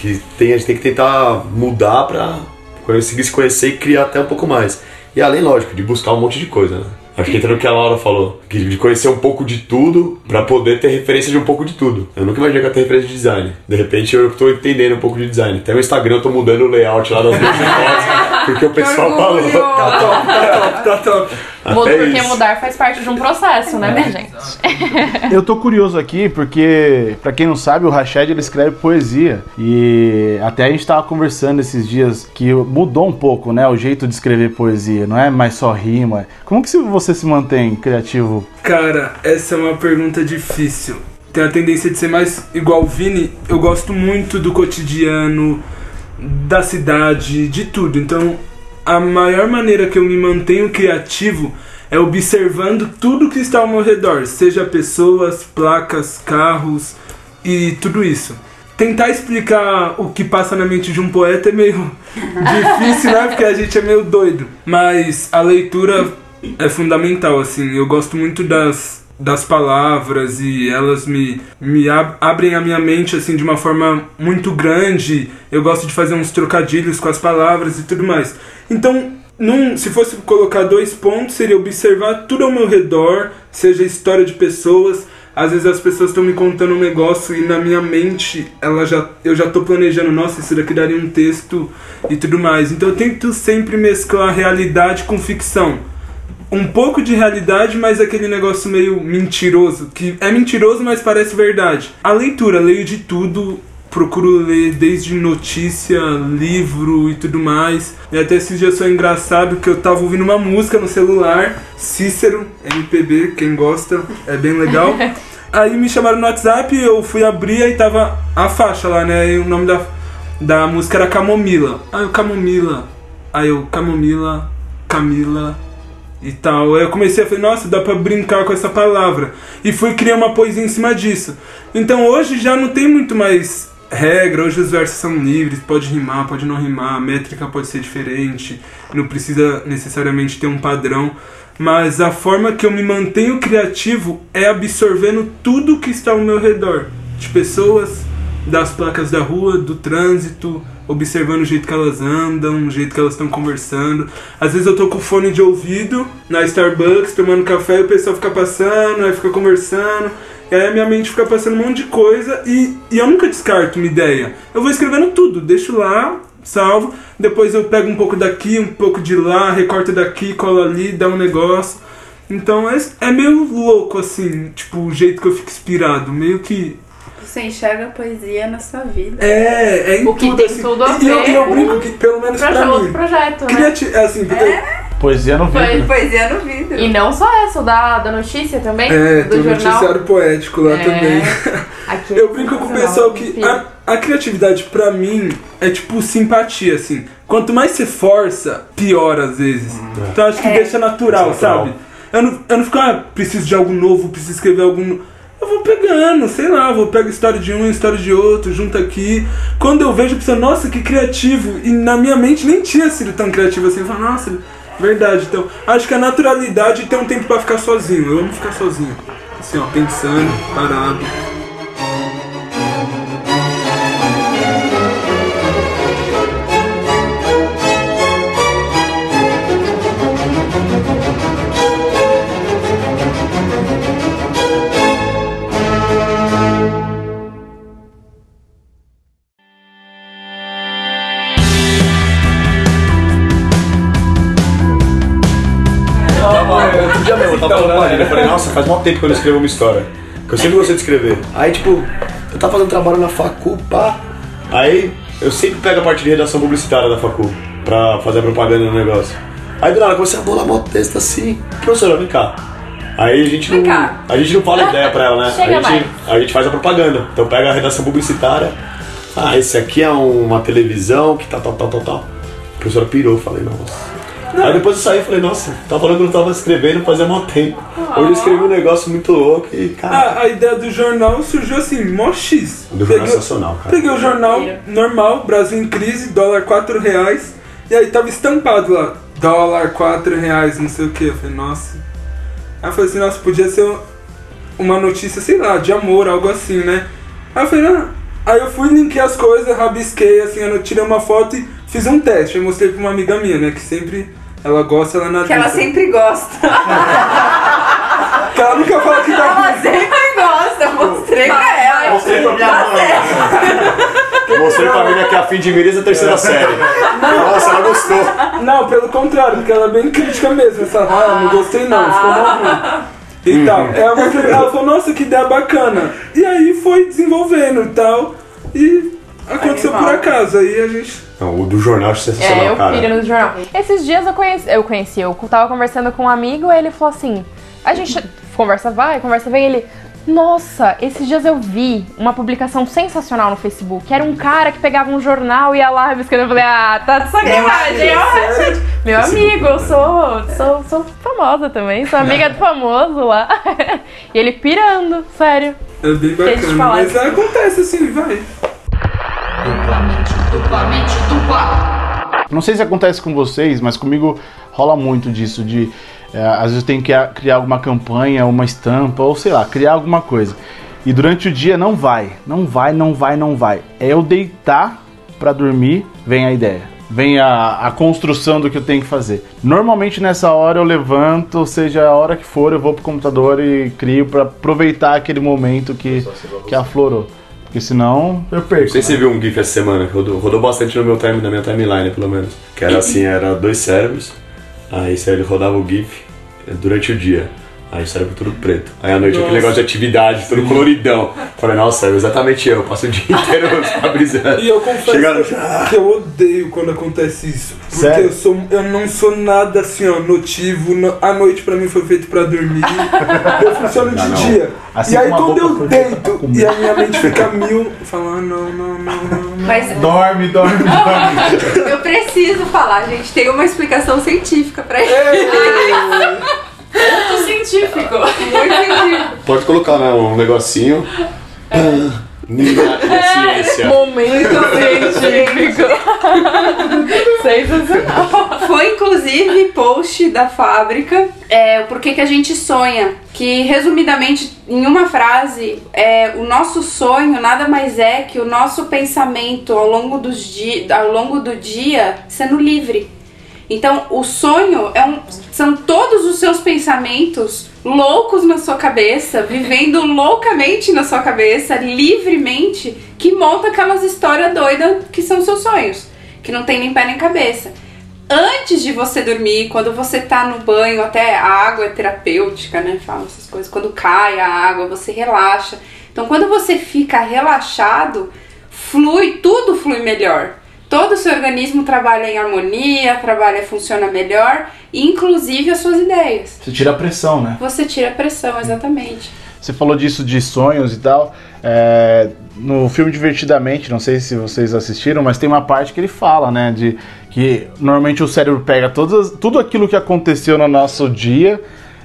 que tem, a gente tem que tentar mudar pra conseguir se conhecer e criar até um pouco mais. E além, lógico, de buscar um monte de coisa, né? Acho que entra no que a Laura falou, de conhecer um pouco de tudo pra poder ter referência de um pouco de tudo. Eu nunca imaginei que eu ia ter referência de design. De repente eu tô entendendo um pouco de design. Até no Instagram eu tô mudando o layout lá das minhas fotos, porque o pessoal falou. Tá top, tá top, tá top. Muda Até porque isso. mudar faz parte de um processo, né, minha gente? Eu tô curioso aqui porque, pra quem não sabe, o Rached ele escreve poesia e até a gente tava conversando esses dias que mudou um pouco, né, o jeito de escrever poesia, não é mais só rima. Como que se- você se mantém criativo? Cara, essa é uma pergunta difícil. Tem a tendência de ser mais igual o Vini. Eu gosto muito do cotidiano, da cidade, de tudo. Então, a maior maneira que eu me mantenho criativo é observando tudo que está ao meu redor, seja pessoas, placas, carros e tudo isso. Tentar explicar o que passa na mente de um poeta é meio [laughs] difícil, né? Porque a gente é meio doido. Mas a leitura é fundamental, assim. Eu gosto muito das, das palavras e elas me, me ab- abrem a minha mente assim de uma forma muito grande. Eu gosto de fazer uns trocadilhos com as palavras e tudo mais. Então, num, se fosse colocar dois pontos, seria observar tudo ao meu redor, seja história de pessoas. Às vezes as pessoas estão me contando um negócio e na minha mente ela já, eu já tô planejando, nossa, isso daqui daria um texto e tudo mais. Então eu tento sempre mesclar realidade com ficção um pouco de realidade, mas aquele negócio meio mentiroso, que é mentiroso, mas parece verdade. A leitura, leio de tudo, procuro ler desde notícia, livro e tudo mais. E até esses dias foi engraçado que eu tava ouvindo uma música no celular, Cícero, MPB, quem gosta, é bem legal. [laughs] Aí me chamaram no WhatsApp, eu fui abrir e tava a faixa lá, né? E o nome da, da música era Camomila. Aí eu, Camomila. Aí eu, Camomila, Camila, e tal. Aí eu comecei a falar, nossa, dá pra brincar com essa palavra. E fui criar uma poesia em cima disso. Então hoje já não tem muito mais regra, hoje os versos são livres, pode rimar, pode não rimar, a métrica pode ser diferente, não precisa necessariamente ter um padrão. Mas a forma que eu me mantenho criativo é absorvendo tudo que está ao meu redor. De pessoas, das placas da rua, do trânsito, observando o jeito que elas andam, o jeito que elas estão conversando. Às vezes eu tô com fone de ouvido na Starbucks tomando café e o pessoal fica passando, aí fica conversando. E aí a minha mente fica passando um monte de coisa e, e eu nunca descarto uma ideia. Eu vou escrevendo tudo, deixo lá, salvo, depois eu pego um pouco daqui, um pouco de lá, recorto daqui, colo ali, dá um negócio. Então é, é meio louco assim, tipo, o jeito que eu fico inspirado, meio que Você enxerga a poesia na sua vida. é, é em O que tudo, tem assim. tudo a e eu, ver e eu brinco que, pelo menos Proje- pra outro mim, projeto, né? criati assim, eu- Poesia no Foi vídeo. poesia no vidro. E não só essa, o da, da notícia também, é, do tem um jornal. noticiário poético lá É. também. [laughs] Aqui é Eu brinco com o pessoal que a, a criatividade pra mim é tipo simpatia, assim. Quanto mais você força, pior às vezes. Então acho que É. deixa natural, Natural. sabe? Eu não, eu não fico, ah, preciso de algo novo, preciso escrever algo no- Eu vou pegando, sei lá, vou pegar história de um, história de outro, junto aqui. Quando eu vejo, penso, nossa, que criativo. E na minha mente nem tinha sido tão criativo assim. Eu falo, nossa, verdade. Então, acho que a naturalidade tem um tempo pra ficar sozinho. Eu amo ficar sozinho. Assim, ó, pensando, parado. Tava falando com a Marina, eu falei, nossa, faz mó tempo que eu não escrevo uma história. Que eu sempre gostei de escrever. Aí, tipo, eu tava fazendo trabalho na facu, pá. Aí, eu sempre pego a parte de redação publicitária da facu, pra fazer a propaganda do negócio. Aí, do nada, eu comecei a bolar mó texto assim. Professora, vem cá. Aí a gente Vem não. cá. A gente não fala [laughs] ideia pra ela, né? Chega a, gente, a gente faz a propaganda. Então pega a redação publicitária. Ah, esse aqui é uma televisão que tá tal, tal, tal, tal. A professora pirou, falei, nossa. Aí depois eu saí e falei, nossa, tava falando que eu não tava escrevendo fazia mó tempo. Hoje eu escrevi um negócio muito louco e, cara. A, a ideia do jornal surgiu assim, mó X. Do jornal sensacional, cara. Peguei o jornal normal, Brasil em crise, dólar 4 reais. E aí tava estampado lá, dólar 4 reais, não sei o que. Eu falei, nossa. Aí eu falei assim, nossa, podia ser uma notícia, sei lá, de amor, algo assim, né? Aí eu falei, ah. Aí eu fui, linkei as coisas, rabisquei, assim, eu tirei uma foto e fiz um teste. Eu mostrei pra uma amiga minha, né? Que sempre ela gosta, ela na Que ela sempre gosta. Que ela nunca fala que tá Ela sempre gosta. Mostrei pra ela. Mostrei pra minha mãe. Mostrei pra menina que é a fim de miras da terceira série. Nossa, ela gostou. Não, pelo contrário, porque ela é bem crítica mesmo. Essa, ah, não gostei não, ficou mó ruim. E tal. Ela, mostrou- ela falou, nossa, que ideia bacana. E aí foi desenvolvendo e tal. E aconteceu por Animal. acaso. Aí a gente. Não, o do jornal é sensacional, É, eu cara. piro no jornal. Esses dias eu conheci, eu conheci, eu tava conversando com um amigo e ele falou assim: a gente conversa vai, conversa vem, ele. Nossa, esses dias eu vi uma publicação sensacional no Facebook. Era um cara que pegava um jornal e ia lá rabiscando. Eu falei, ah, tá de sacanagem. ó, gente. Meu amigo, eu sou, sou, sou famosa também, sou amiga do famoso lá. [laughs] e ele pirando, sério. É bem bacana. falar Mas acontece assim, vai. Não sei se acontece com vocês, mas comigo rola muito disso de É, às vezes eu tenho que criar alguma campanha, uma estampa, ou sei lá, criar alguma coisa. E durante o dia não vai, não vai, não vai, não vai. É eu deitar pra dormir, vem a ideia. Vem a, a construção do que eu tenho que fazer. Normalmente nessa hora eu levanto, ou seja, a hora que for, eu vou pro computador e crio pra aproveitar aquele momento que, que aflorou. Porque senão eu perco. Não sei se você viu um GIF essa semana, rodou, rodou bastante no meu time, na minha timeline, pelo menos. Que era assim, era dois cérebros, aí ele rodava o GIF eh, durante o dia. Aí o cérebro tudo preto. Aí à noite aquele Nossa. negócio de atividade, tudo coloridão. Falei, nossa, é exatamente eu, passo o dia [laughs] inteiro só brisando. E eu confesso Chegando- que eu odeio quando acontece isso. Porque Sério? eu, sou, eu não sou nada assim, ó, notivo. no- A noite pra mim foi feito pra dormir. [laughs] eu funciono de Ah, não. dia. Assim e aí quando eu deito e a minha mente fica mil, eu falo, ah, não, não, não, não. não. Mas Dorme, dorme, [laughs] dorme. eu preciso falar, gente. Tem uma explicação científica pra isso. Ponto científico. Muito científico. Pode colocar né, um negocinho. Ninguém ciência. Momento científico. Sensacional. Foi inclusive post da fábrica, é, o porquê que a gente sonha. Que resumidamente, em uma frase, é, o nosso sonho nada mais é que o nosso pensamento ao longo, dos di ao longo do dia sendo livre. Então, o sonho é um, são todos os seus pensamentos loucos na sua cabeça, vivendo [laughs] loucamente na sua cabeça, livremente, que monta aquelas histórias doidas que são seus sonhos, que não tem nem pé nem cabeça. Antes de você dormir, quando você tá no banho, até a água é terapêutica, né? Fala essas coisas. Quando cai a água, você relaxa. Então, quando você fica relaxado, flui, tudo flui melhor. Todo o seu organismo trabalha em harmonia, trabalha, funciona melhor, inclusive as suas ideias. Você tira a pressão, né? Você tira a pressão, exatamente. Você falou disso de sonhos e tal. É, no filme Divertidamente, não sei se vocês assistiram, mas tem uma parte que ele fala, né? De que normalmente o cérebro pega todas, tudo aquilo que aconteceu no nosso dia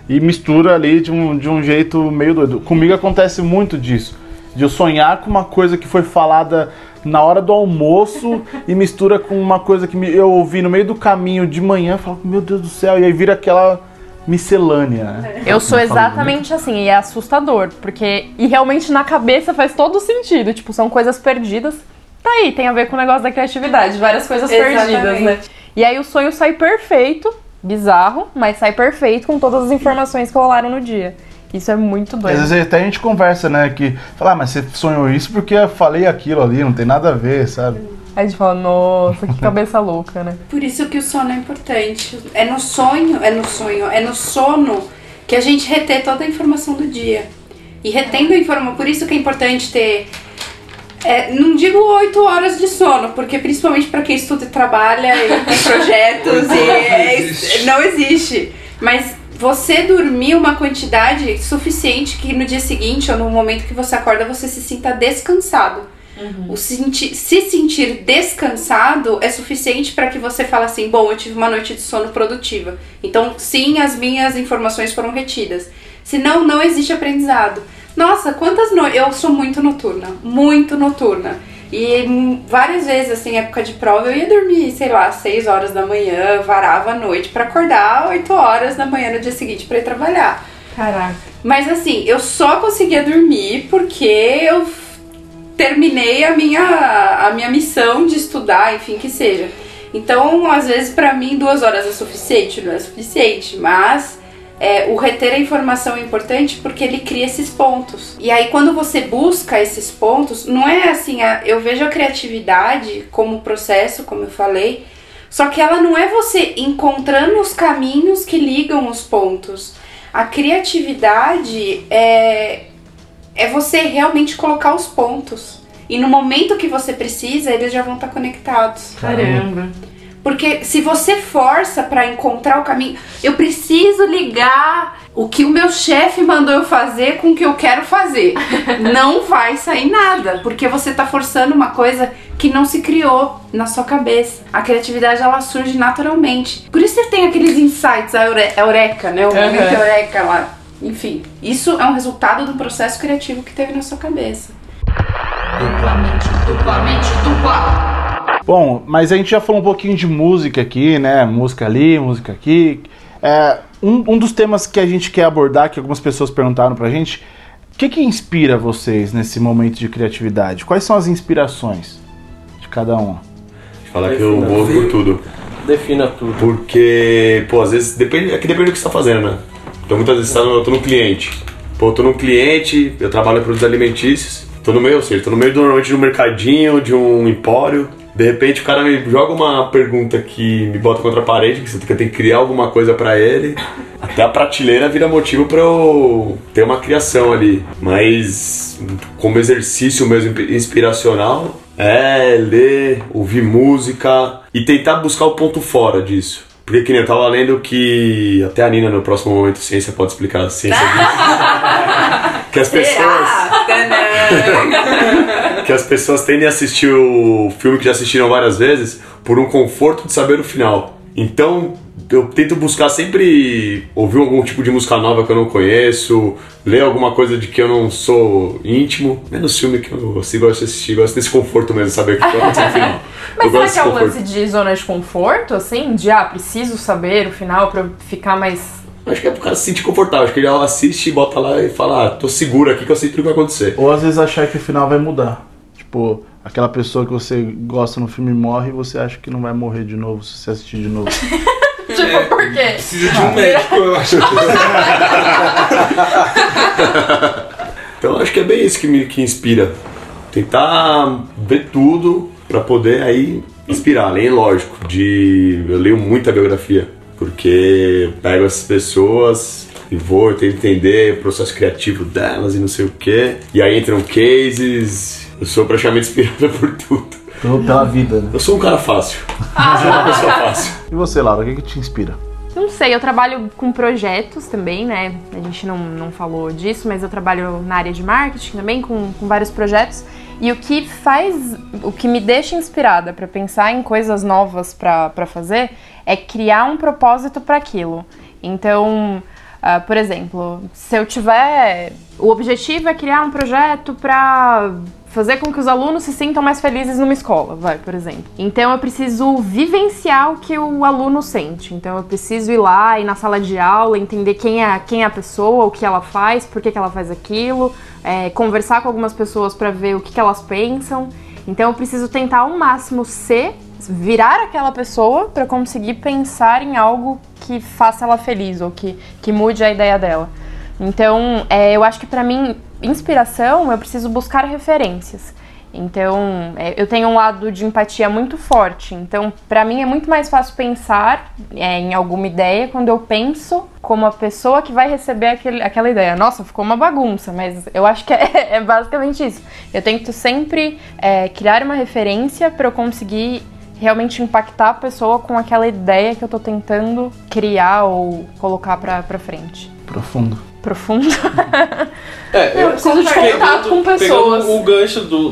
e mistura ali de um, de um jeito meio doido. Comigo acontece muito disso. De eu sonhar com uma coisa que foi falada na hora do almoço e mistura com uma coisa que eu ouvi no meio do caminho de manhã. Eu falo, meu Deus do céu, e aí vira aquela miscelânea. né? Eu sou exatamente assim, e é assustador, porque. E realmente na cabeça faz todo sentido. Tipo, são coisas perdidas. Tá aí, tem a ver com o negócio da criatividade, várias coisas perdidas, né? E aí o sonho sai perfeito, bizarro, mas sai perfeito com todas as informações que rolaram no dia. Isso é muito Às doido. vezes até a gente conversa, né? Que fala, ah, mas você sonhou isso porque eu falei aquilo ali, não tem nada a ver, sabe? Aí a gente fala, nossa, que cabeça [laughs] louca, né? Por isso que o sono é importante. É no sonho, é no sonho, é no sono que a gente retê toda a informação do dia. E retendo a informação, por isso que é importante ter. é, não digo oito horas de sono, porque principalmente para quem estuda e trabalha e tem [laughs] projetos e é- existe. não existe. Mas você dormir uma quantidade suficiente que no dia seguinte ou no momento que você acorda você se sinta descansado. O senti- se sentir descansado é suficiente para que você fale assim: bom, eu tive uma noite de sono produtiva. Então, sim, as minhas informações foram retidas. Senão, não existe aprendizado. Nossa, quantas noites. Eu sou muito noturna, muito noturna. E várias vezes, assim, época de prova, eu ia dormir, sei lá, 6 horas da manhã, varava a noite para acordar 8 horas da manhã no dia seguinte para ir trabalhar. Caraca. Mas assim, eu só conseguia dormir porque eu terminei a minha, a minha missão de estudar, enfim, que seja. Então, às vezes, pra mim, duas horas é suficiente, não é suficiente, mas é, o reter a informação é importante porque ele cria esses pontos. E aí, quando você busca esses pontos, não é assim, a- eu vejo a criatividade como processo, como eu falei, só que ela não é você encontrando os caminhos que ligam os pontos. A criatividade é, é você realmente colocar os pontos. E no momento que você precisa, eles já vão estar conectados. Caramba. Porque se você força pra encontrar o caminho, eu preciso ligar o que o meu chefe mandou eu fazer com o que eu quero fazer. [laughs] não vai sair nada, porque você tá forçando uma coisa que não se criou na sua cabeça. A criatividade ela surge naturalmente. Por isso você tem aqueles insights, a eure- a eureka, né? O momento eureka lá. Enfim, isso é um resultado do processo criativo que teve na sua cabeça. Duplamente, duplamente, dupla. Bom, mas a gente já falou um pouquinho de música aqui, né? Música ali, música aqui. É, Um, um dos temas que a gente quer abordar, que algumas pessoas perguntaram pra gente, o que, que inspira vocês nesse momento de criatividade? Quais são as inspirações de cada um? Falar que eu morro por tudo. Defina tudo. Porque, pô, às vezes depende, é que depende do que você tá fazendo, né? Então muitas vezes tá no- eu tô no cliente. Pô, eu tô no cliente, eu trabalho em produtos alimentícios, tô no meio, ou seja, tô no meio do- normalmente de um mercadinho, de um empório. De repente o cara me joga uma pergunta que me bota contra a parede, que você tem que criar alguma coisa pra ele. Até a prateleira vira motivo pra eu ter uma criação ali. Mas como exercício mesmo inspiracional, é ler, ouvir música e tentar buscar o ponto fora disso. Porque que nem eu tava lendo que até a Nina no próximo momento ciência pode explicar a ciência disso. [laughs] que as pessoas! Que as pessoas tendem a assistir o filme que já assistiram várias vezes por um conforto de saber o final. Então, eu tento buscar sempre ouvir algum tipo de música nova que eu não conheço, ler alguma coisa de que eu não sou íntimo, menos filme que eu assim, gosto de assistir, gosto desse conforto mesmo, saber o que vai acontecer no final. [laughs] Mas eu será gosto que é um lance de zona de conforto, assim? De, ah, preciso saber o final pra eu ficar mais... Acho que é pro cara se sentir confortável, acho que ele assiste, bota lá e fala, ah, tô seguro aqui que eu sei tudo o que vai acontecer. Ou às vezes achar que o final vai mudar. Tipo, aquela pessoa que você gosta no filme morre e você acha que não vai morrer de novo se você assistir de novo. [laughs] Tipo, por quê? Precisa de um médico, eu acho. [laughs] Então acho que é bem isso que me que inspira. Tentar ver tudo pra poder aí inspirar. Além, lógico, de. Eu leio muita biografia. Porque pego essas pessoas e vou, eu tento entender o processo criativo delas e não sei o quê. E aí entram cases. Eu sou praticamente inspirado [laughs] por tudo. Pelo- Pela vida, né? Eu sou um cara fácil. Eu sou uma pessoa fácil. E você, Laura, o que, que te inspira? Não sei, eu trabalho com projetos também, né? A gente não, não falou disso, mas eu trabalho na área de marketing também, com, com vários projetos. E o que faz, o que me deixa inspirada para pensar em coisas novas para fazer é criar um propósito para aquilo. Então, ah, por exemplo, se eu tiver. O objetivo é criar um projeto para fazer com que os alunos se sintam mais felizes numa escola, vai, por exemplo. Então eu preciso vivenciar o que o aluno sente. Então eu preciso ir lá, ir na sala de aula, entender quem é, quem é a pessoa, o que ela faz, por que, que ela faz aquilo, é, conversar com algumas pessoas para ver o que, que elas pensam. Então eu preciso tentar ao máximo ser, virar aquela pessoa para conseguir pensar em algo que faça ela feliz ou que, que mude a ideia dela. Então, é, eu acho que pra mim, inspiração, eu preciso buscar referências. Então, é, eu tenho um lado de empatia muito forte. Então, pra mim é muito mais fácil pensar é, em alguma ideia quando eu penso como a pessoa que vai receber aquele, aquela ideia. Nossa, ficou uma bagunça, mas eu acho que [laughs] é, é basicamente isso. Eu tento sempre é, criar uma referência pra eu conseguir realmente impactar a pessoa com aquela ideia que eu tô tentando criar ou colocar pra frente. Profundo. Profundo. É, Eu preciso de contato com pessoas. Pegando o gancho do,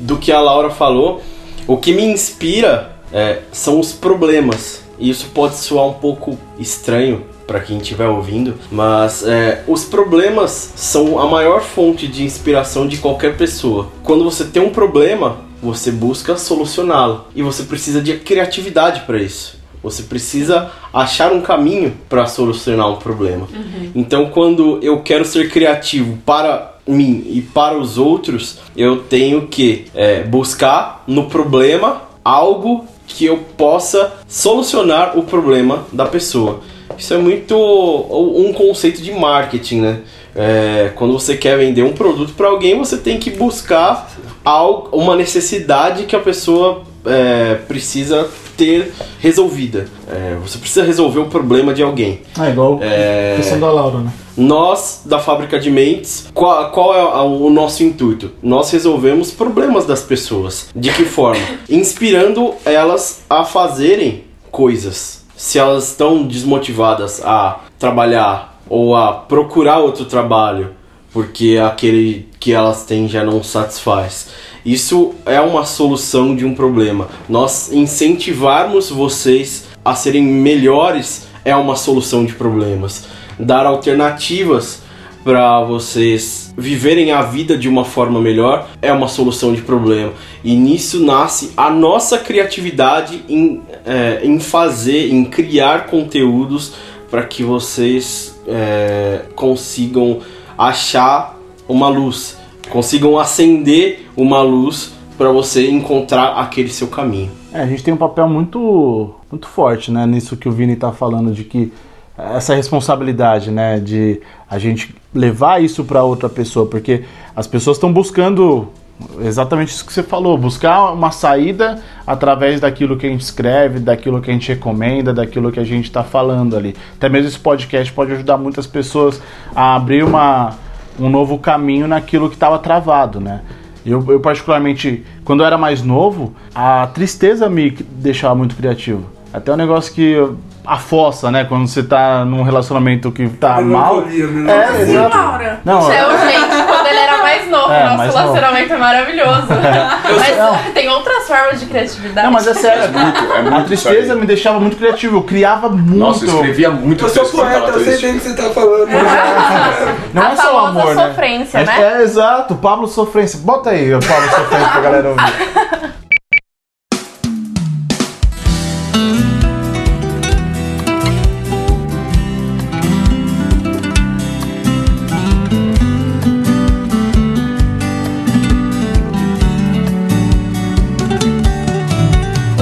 do que a Laura falou, o que me inspira é, são os problemas. E isso pode soar um pouco estranho para quem estiver ouvindo, mas é, os problemas são a maior fonte de inspiração de qualquer pessoa. Quando você tem um problema, você busca solucioná-lo e você precisa de criatividade para isso. Você precisa achar um caminho para solucionar um problema. Então, quando eu quero ser criativo para mim e para os outros, eu tenho que é, buscar no problema algo que eu possa solucionar o problema da pessoa. Isso é muito um conceito de marketing, né? É, quando você quer vender um produto para alguém, você tem que buscar algo, uma necessidade que a pessoa é, precisa ter resolvida. É, você precisa resolver o problema de alguém. Ah, igual É. a questão da Laura, né? Nós, da fábrica de mentes, qual, qual é a- o nosso intuito? Nós resolvemos problemas das pessoas. De que forma? [laughs] Inspirando elas a fazerem coisas. Se elas estão desmotivadas a trabalhar ou a procurar outro trabalho porque aquele que elas têm já não satisfaz. Isso é uma solução de um problema. Nós incentivarmos vocês a serem melhores é uma solução de problemas. Dar alternativas para vocês viverem a vida de uma forma melhor é uma solução de problema. E nisso nasce a nossa criatividade em, é, em fazer, em criar conteúdos para que vocês é, consigam achar uma luz, consigam acender uma luz para você encontrar aquele seu caminho. É, a gente tem um papel muito, muito forte, né, nisso que o Vini tá falando de que essa responsabilidade, né, de a gente levar isso para outra pessoa, porque as pessoas estão buscando exatamente isso que você falou, buscar uma saída através daquilo que a gente escreve, daquilo que a gente recomenda, daquilo que a gente está falando ali. Até mesmo esse podcast pode ajudar muitas pessoas a abrir uma, um novo caminho naquilo que estava travado, né? Eu, eu, particularmente, quando eu era mais novo, a tristeza me deixava muito criativo. Até um negócio que a fossa, né? Quando você tá num relacionamento que tá mal. Melancolia, É. Sim, exato. Laura. Não, Seu, gente, quando ele era mais novo, É, nosso mais novo. relacionamento é maravilhoso. [laughs] Mas não. tem outras formas de criatividade. não, mas é sério. é muito a tristeza me deixava muito criativo. Eu criava muito. Nossa, eu escrevia muito Eu sou poeta, eu sei bem o que você tá falando. [laughs] Não A é só o amor, né? sofrência, É- né? É, exato. Pablo Sofrência. Bota aí o Pablo Sofrência pra galera ouvir. [laughs]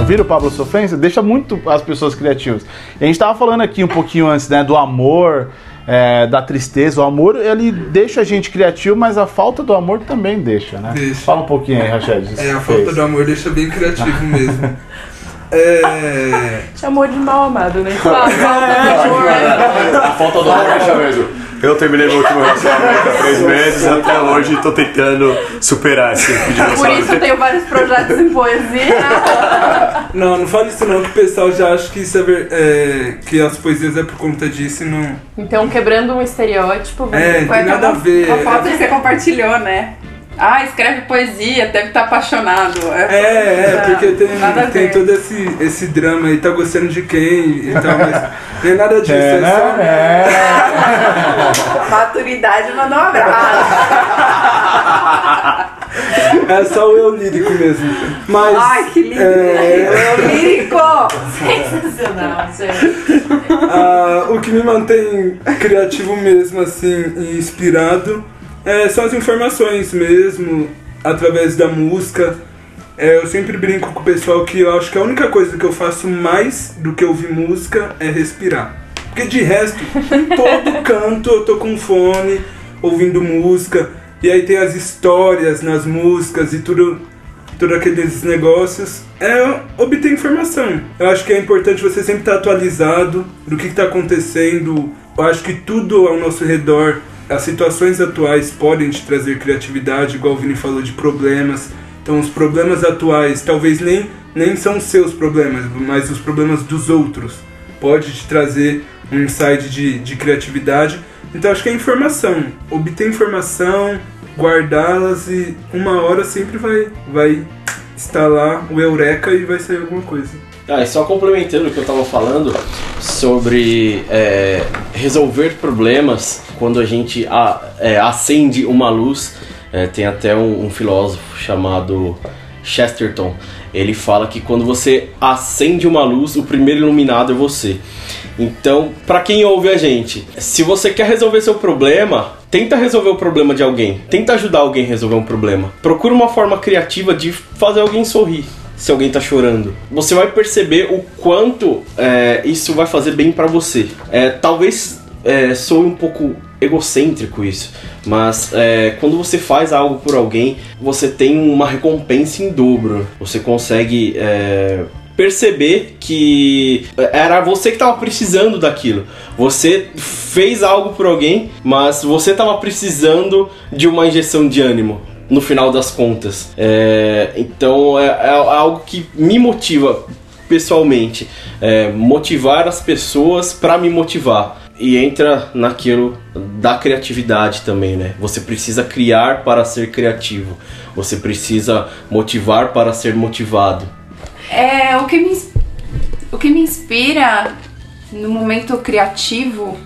Ouviram o Pablo Sofrência? Deixa muito as pessoas criativas. E a gente tava falando aqui um pouquinho antes, né, do amor, é, da tristeza. O amor, ele deixa a gente criativo, mas a falta do amor também deixa, né? Deixa. Fala um pouquinho aí, Rachel. isso É, a falta fez. do amor deixa bem criativo mesmo. [laughs] É. [laughs] Chamou de mal amado, né? Fala, falta de amor. A falta do amor deixa mesmo. Eu terminei meu último relacionamento há três meses até hoje tô tentando superar esse tipo de Por isso eu tenho vários projetos em poesia. [laughs] Não, não fale isso não, que o pessoal já acha que, isso é, ver- é, que as poesias é por conta disso e não. Então, quebrando um estereótipo. É, tem nada a ver. A foto que você compartilhou, né? Ah, escreve poesia, deve estar apaixonado. É, é, porque tem, Nada a tem ver. todo esse, esse drama aí, tá gostando de quem e tal, mas [laughs] não é nada disso, É, é, né? só. É. Maturidade mandou um abraço. É só o eu lírico mesmo. Mas. Ai, que lindo. É, Eu lírico. Sensacional, gente. ah, o que me mantém criativo mesmo, assim, e inspirado, é, são as informações mesmo, através da música. É, eu sempre brinco com o pessoal que eu acho que a única coisa que eu faço mais do que ouvir música é respirar. Porque de resto, [laughs] todo canto eu tô com fone, ouvindo música, e aí tem as histórias nas músicas e tudo, tudo aqueles negócios. É obter informação. Eu acho que é importante você sempre estar atualizado do que está acontecendo. Eu acho que tudo ao nosso redor, as situações atuais podem te trazer criatividade, igual o Vini falou de problemas. Então os problemas atuais talvez nem, nem são seus problemas, mas os problemas dos outros. Pode te trazer um insight de, de criatividade. Então acho que é informação. Obter informação, guardá-las e uma hora sempre vai, vai lá o Eureka e vai sair alguma coisa. Ah, e só complementando o que eu tava falando sobre é, resolver problemas quando a gente a- é, acende uma luz. É, tem até um, um filósofo chamado Chesterton. Ele fala que quando você acende uma luz, o primeiro iluminado é você. Então, pra quem ouve a gente, se você quer resolver seu problema, tenta resolver o problema de alguém. Tenta ajudar alguém a resolver um problema. Procura uma forma criativa de fazer alguém sorrir. Se alguém tá chorando, você vai perceber o quanto é, isso vai fazer bem pra você. É, talvez é, um pouco egocêntrico isso, mas é, quando você faz algo por alguém, você tem uma recompensa em dobro. Você consegue é, perceber que era você que estava precisando daquilo. Você fez algo por alguém, mas você estava precisando de uma injeção de ânimo. No final das contas. É, então é, é algo que me motiva pessoalmente. É, motivar as pessoas para me motivar. E entra naquilo da criatividade também, né? Você precisa criar para ser criativo. Você precisa motivar para ser motivado. É, o que me, o que me inspira no momento criativo,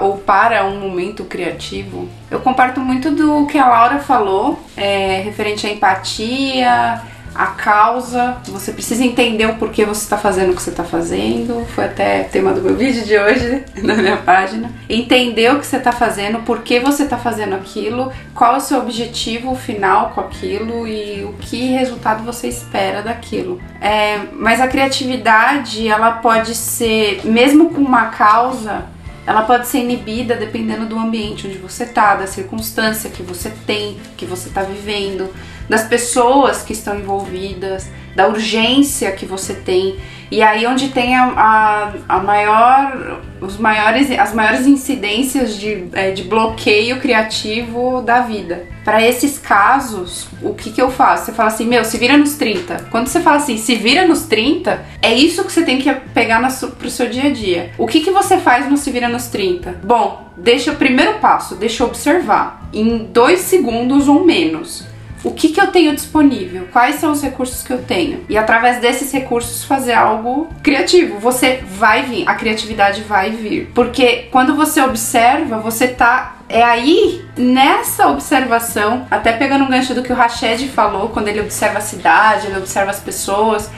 ou para um momento criativo, eu comparto muito do que a Laura falou, é, referente à empatia, a causa, você precisa entender o porquê você está fazendo o que você está fazendo. Foi até tema do meu [laughs] vídeo de hoje [laughs] na minha página. Entender o que você está fazendo, por que você está fazendo aquilo, qual é o seu objetivo final com aquilo e o que resultado você espera daquilo. É, mas a criatividade, ela pode ser, mesmo com uma causa, ela pode ser inibida dependendo do ambiente onde você tá, da circunstância que você tem, que você está vivendo, das pessoas que estão envolvidas, da urgência que você tem. E aí onde tem a, a, a maior, os maiores, as maiores incidências de, é, de bloqueio criativo da vida. Para esses casos, o que, que eu faço? Você fala assim, meu, se vira nos 30. Quando você fala assim, se vira nos 30, é isso que você tem que pegar na, pro seu dia a dia. O que, que você faz no se vira nos 30? Bom, deixa o primeiro passo, deixa eu observar. Em dois segundos ou menos o que, que eu tenho disponível, quais são os recursos que eu tenho. E através desses recursos fazer algo criativo. Você vai vir, a criatividade vai vir. Porque quando você observa, você tá. É aí, nessa observação, até pegando um gancho do que o Rached falou, quando ele observa a cidade, ele observa as pessoas,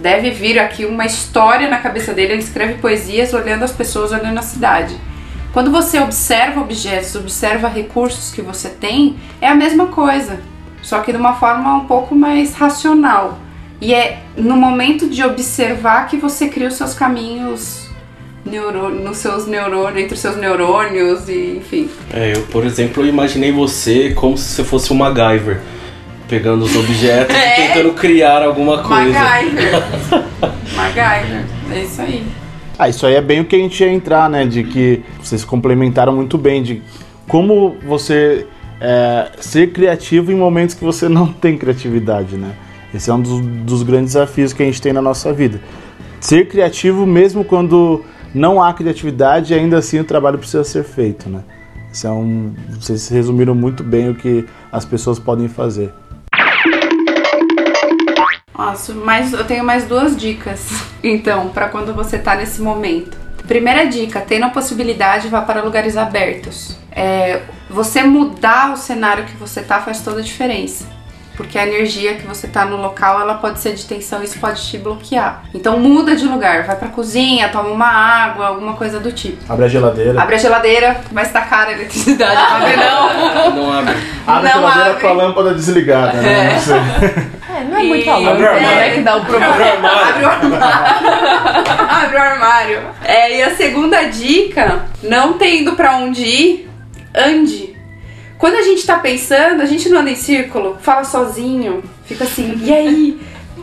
deve vir aqui uma história na cabeça dele. Ele escreve poesias olhando as pessoas, olhando a cidade. Quando você observa objetos, observa recursos que você tem, é a mesma coisa só que de uma forma um pouco mais racional. E é no momento de observar que você cria os seus caminhos neuro, nos seus neurônios, entre os seus neurônios e enfim. É, eu, por exemplo, eu imaginei você como se você fosse um MacGyver. Pegando os objetos [laughs] É. e tentando criar alguma coisa. MacGyver. [laughs] MacGyver. É isso aí. Ah, isso aí é bem o que a gente ia entrar, né? De que vocês complementaram muito bem de como você é, ser criativo em momentos que você não tem criatividade, né? Esse é um dos, dos grandes desafios que a gente tem na nossa vida. Ser criativo mesmo quando não há criatividade, ainda assim o trabalho precisa ser feito, né? Isso é um, vocês resumiram muito bem o que as pessoas podem fazer. Nossa, mas eu tenho mais duas dicas. [laughs] Então, para quando você tá nesse momento. Primeira dica, tendo a possibilidade, vá para lugares abertos. É, você mudar o cenário que você tá faz toda a diferença. Porque a energia que você tá no local, ela pode ser de tensão e isso pode te bloquear. Então muda de lugar, vai pra cozinha, toma uma água, alguma coisa do tipo. Abre a geladeira. Abre a geladeira, vai estar cara a eletricidade, [laughs] não abre não. Não abre. Abre a não geladeira abre. com a lâmpada desligada, né? É. [laughs] É, não é E- muito a louco, Abre o armário. né? Que dá o problema. Abre o armário. Abre o armário. É, e a segunda dica, não tendo pra onde ir, ande. Quando a gente tá pensando, a gente não anda em círculo, fala sozinho, fica assim, e aí?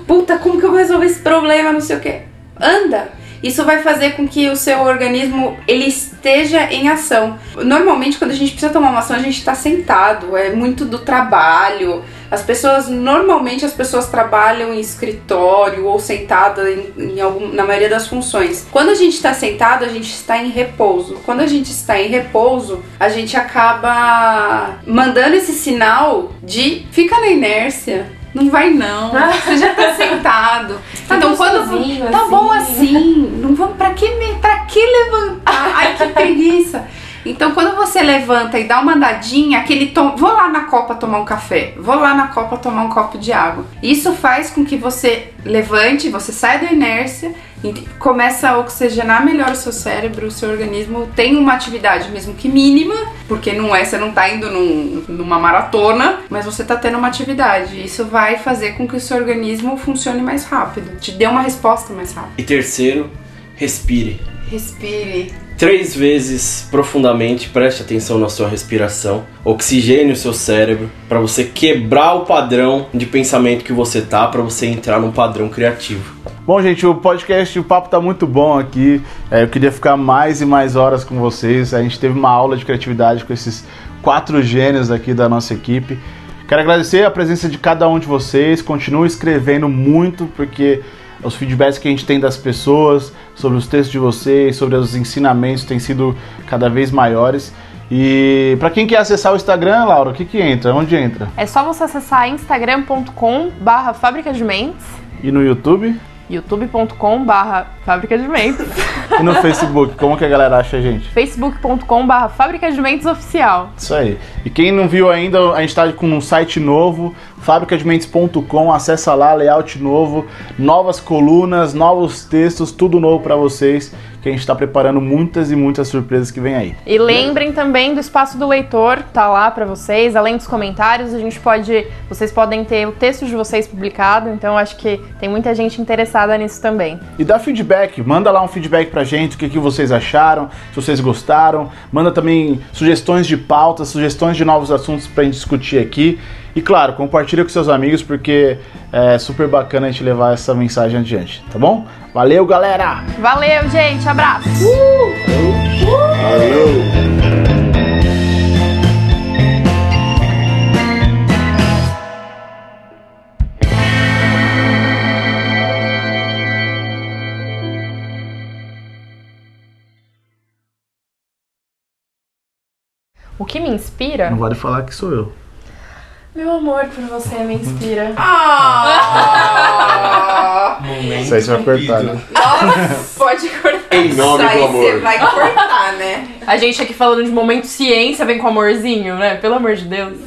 Puta, como que eu vou resolver esse problema, não sei o quê. Anda. Isso vai fazer com que o seu organismo ele esteja em ação. Normalmente, quando a gente precisa tomar uma ação, a gente está sentado. É muito do trabalho. As pessoas, normalmente, as pessoas trabalham em escritório ou sentada em, em algum, na maioria das funções. Quando a gente está sentado, a gente está em repouso. Quando a gente está em repouso, a gente acaba mandando esse sinal de fica na inércia. Não vai não. [laughs] Você já tá sentado. Tá então quando gostosinho, tá assim. bom assim, não vamos para que pra que levantar? Ai que [laughs] preguiça. Então quando você levanta e dá uma andadinha, aquele tom, vou lá na copa tomar um café, vou lá na copa tomar um copo de água. Isso faz com que você levante, você saia da inércia e começa a oxigenar melhor o seu cérebro, o seu organismo tem uma atividade mesmo que mínima, porque não é, você não tá indo num- numa maratona, mas você tá tendo uma atividade. Isso vai fazer com que o seu organismo funcione mais rápido, te dê uma resposta mais rápida. E terceiro, respire. Respire. Três vezes profundamente, preste atenção na sua respiração, oxigene o seu cérebro para você quebrar o padrão de pensamento que você tá, para você entrar num padrão criativo. Bom, gente, o podcast, o papo tá muito bom aqui. É, eu queria ficar mais e mais horas com vocês. A gente teve uma aula de criatividade com esses quatro gênios aqui da nossa equipe. Quero agradecer a presença de cada um de vocês. Continue escrevendo muito, porque os feedbacks que a gente tem das pessoas sobre os textos de vocês, sobre os ensinamentos, têm sido cada vez maiores. E para quem quer acessar o Instagram, Laura, o que que entra? Onde entra? É só você acessar instagram.com barra fábrica de mentes. E no YouTube? youtube.com barra Fábrica de Mentos, E no Facebook, como que a galera acha a gente? facebook.com barra Fábrica de Mentos Oficial. Isso aí. E quem não viu ainda, a gente tá com um site novo, fabricadementes.com, acessa lá, layout novo, novas colunas, novos textos, tudo novo pra vocês, que a gente tá preparando muitas e muitas surpresas que vem aí. E lembrem também do espaço do leitor, tá lá pra vocês. Além dos comentários, a gente pode, vocês podem ter o texto de vocês publicado. Então acho que tem muita gente interessada nisso também. E dá feedback, manda lá um feedback pra gente, o que, que vocês acharam, se vocês gostaram. Manda também sugestões de pautas, sugestões de novos assuntos pra gente discutir aqui. E claro, compartilha com seus amigos, porque é super bacana a gente levar essa mensagem adiante, tá bom? Valeu, galera! Valeu, gente, abraço. O que me inspira? Não vale falar que sou eu. Meu amor por você me inspira. [laughs] Isso aí você vai cortar, né? Pode cortar. Em nome Isso aí do amor. Você vai cortar, né? A gente aqui falando de momento ciência, vem com amorzinho, né? Pelo amor de Deus.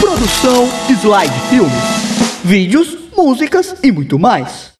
Produção Slide Filmes. Vídeos, músicas e muito mais.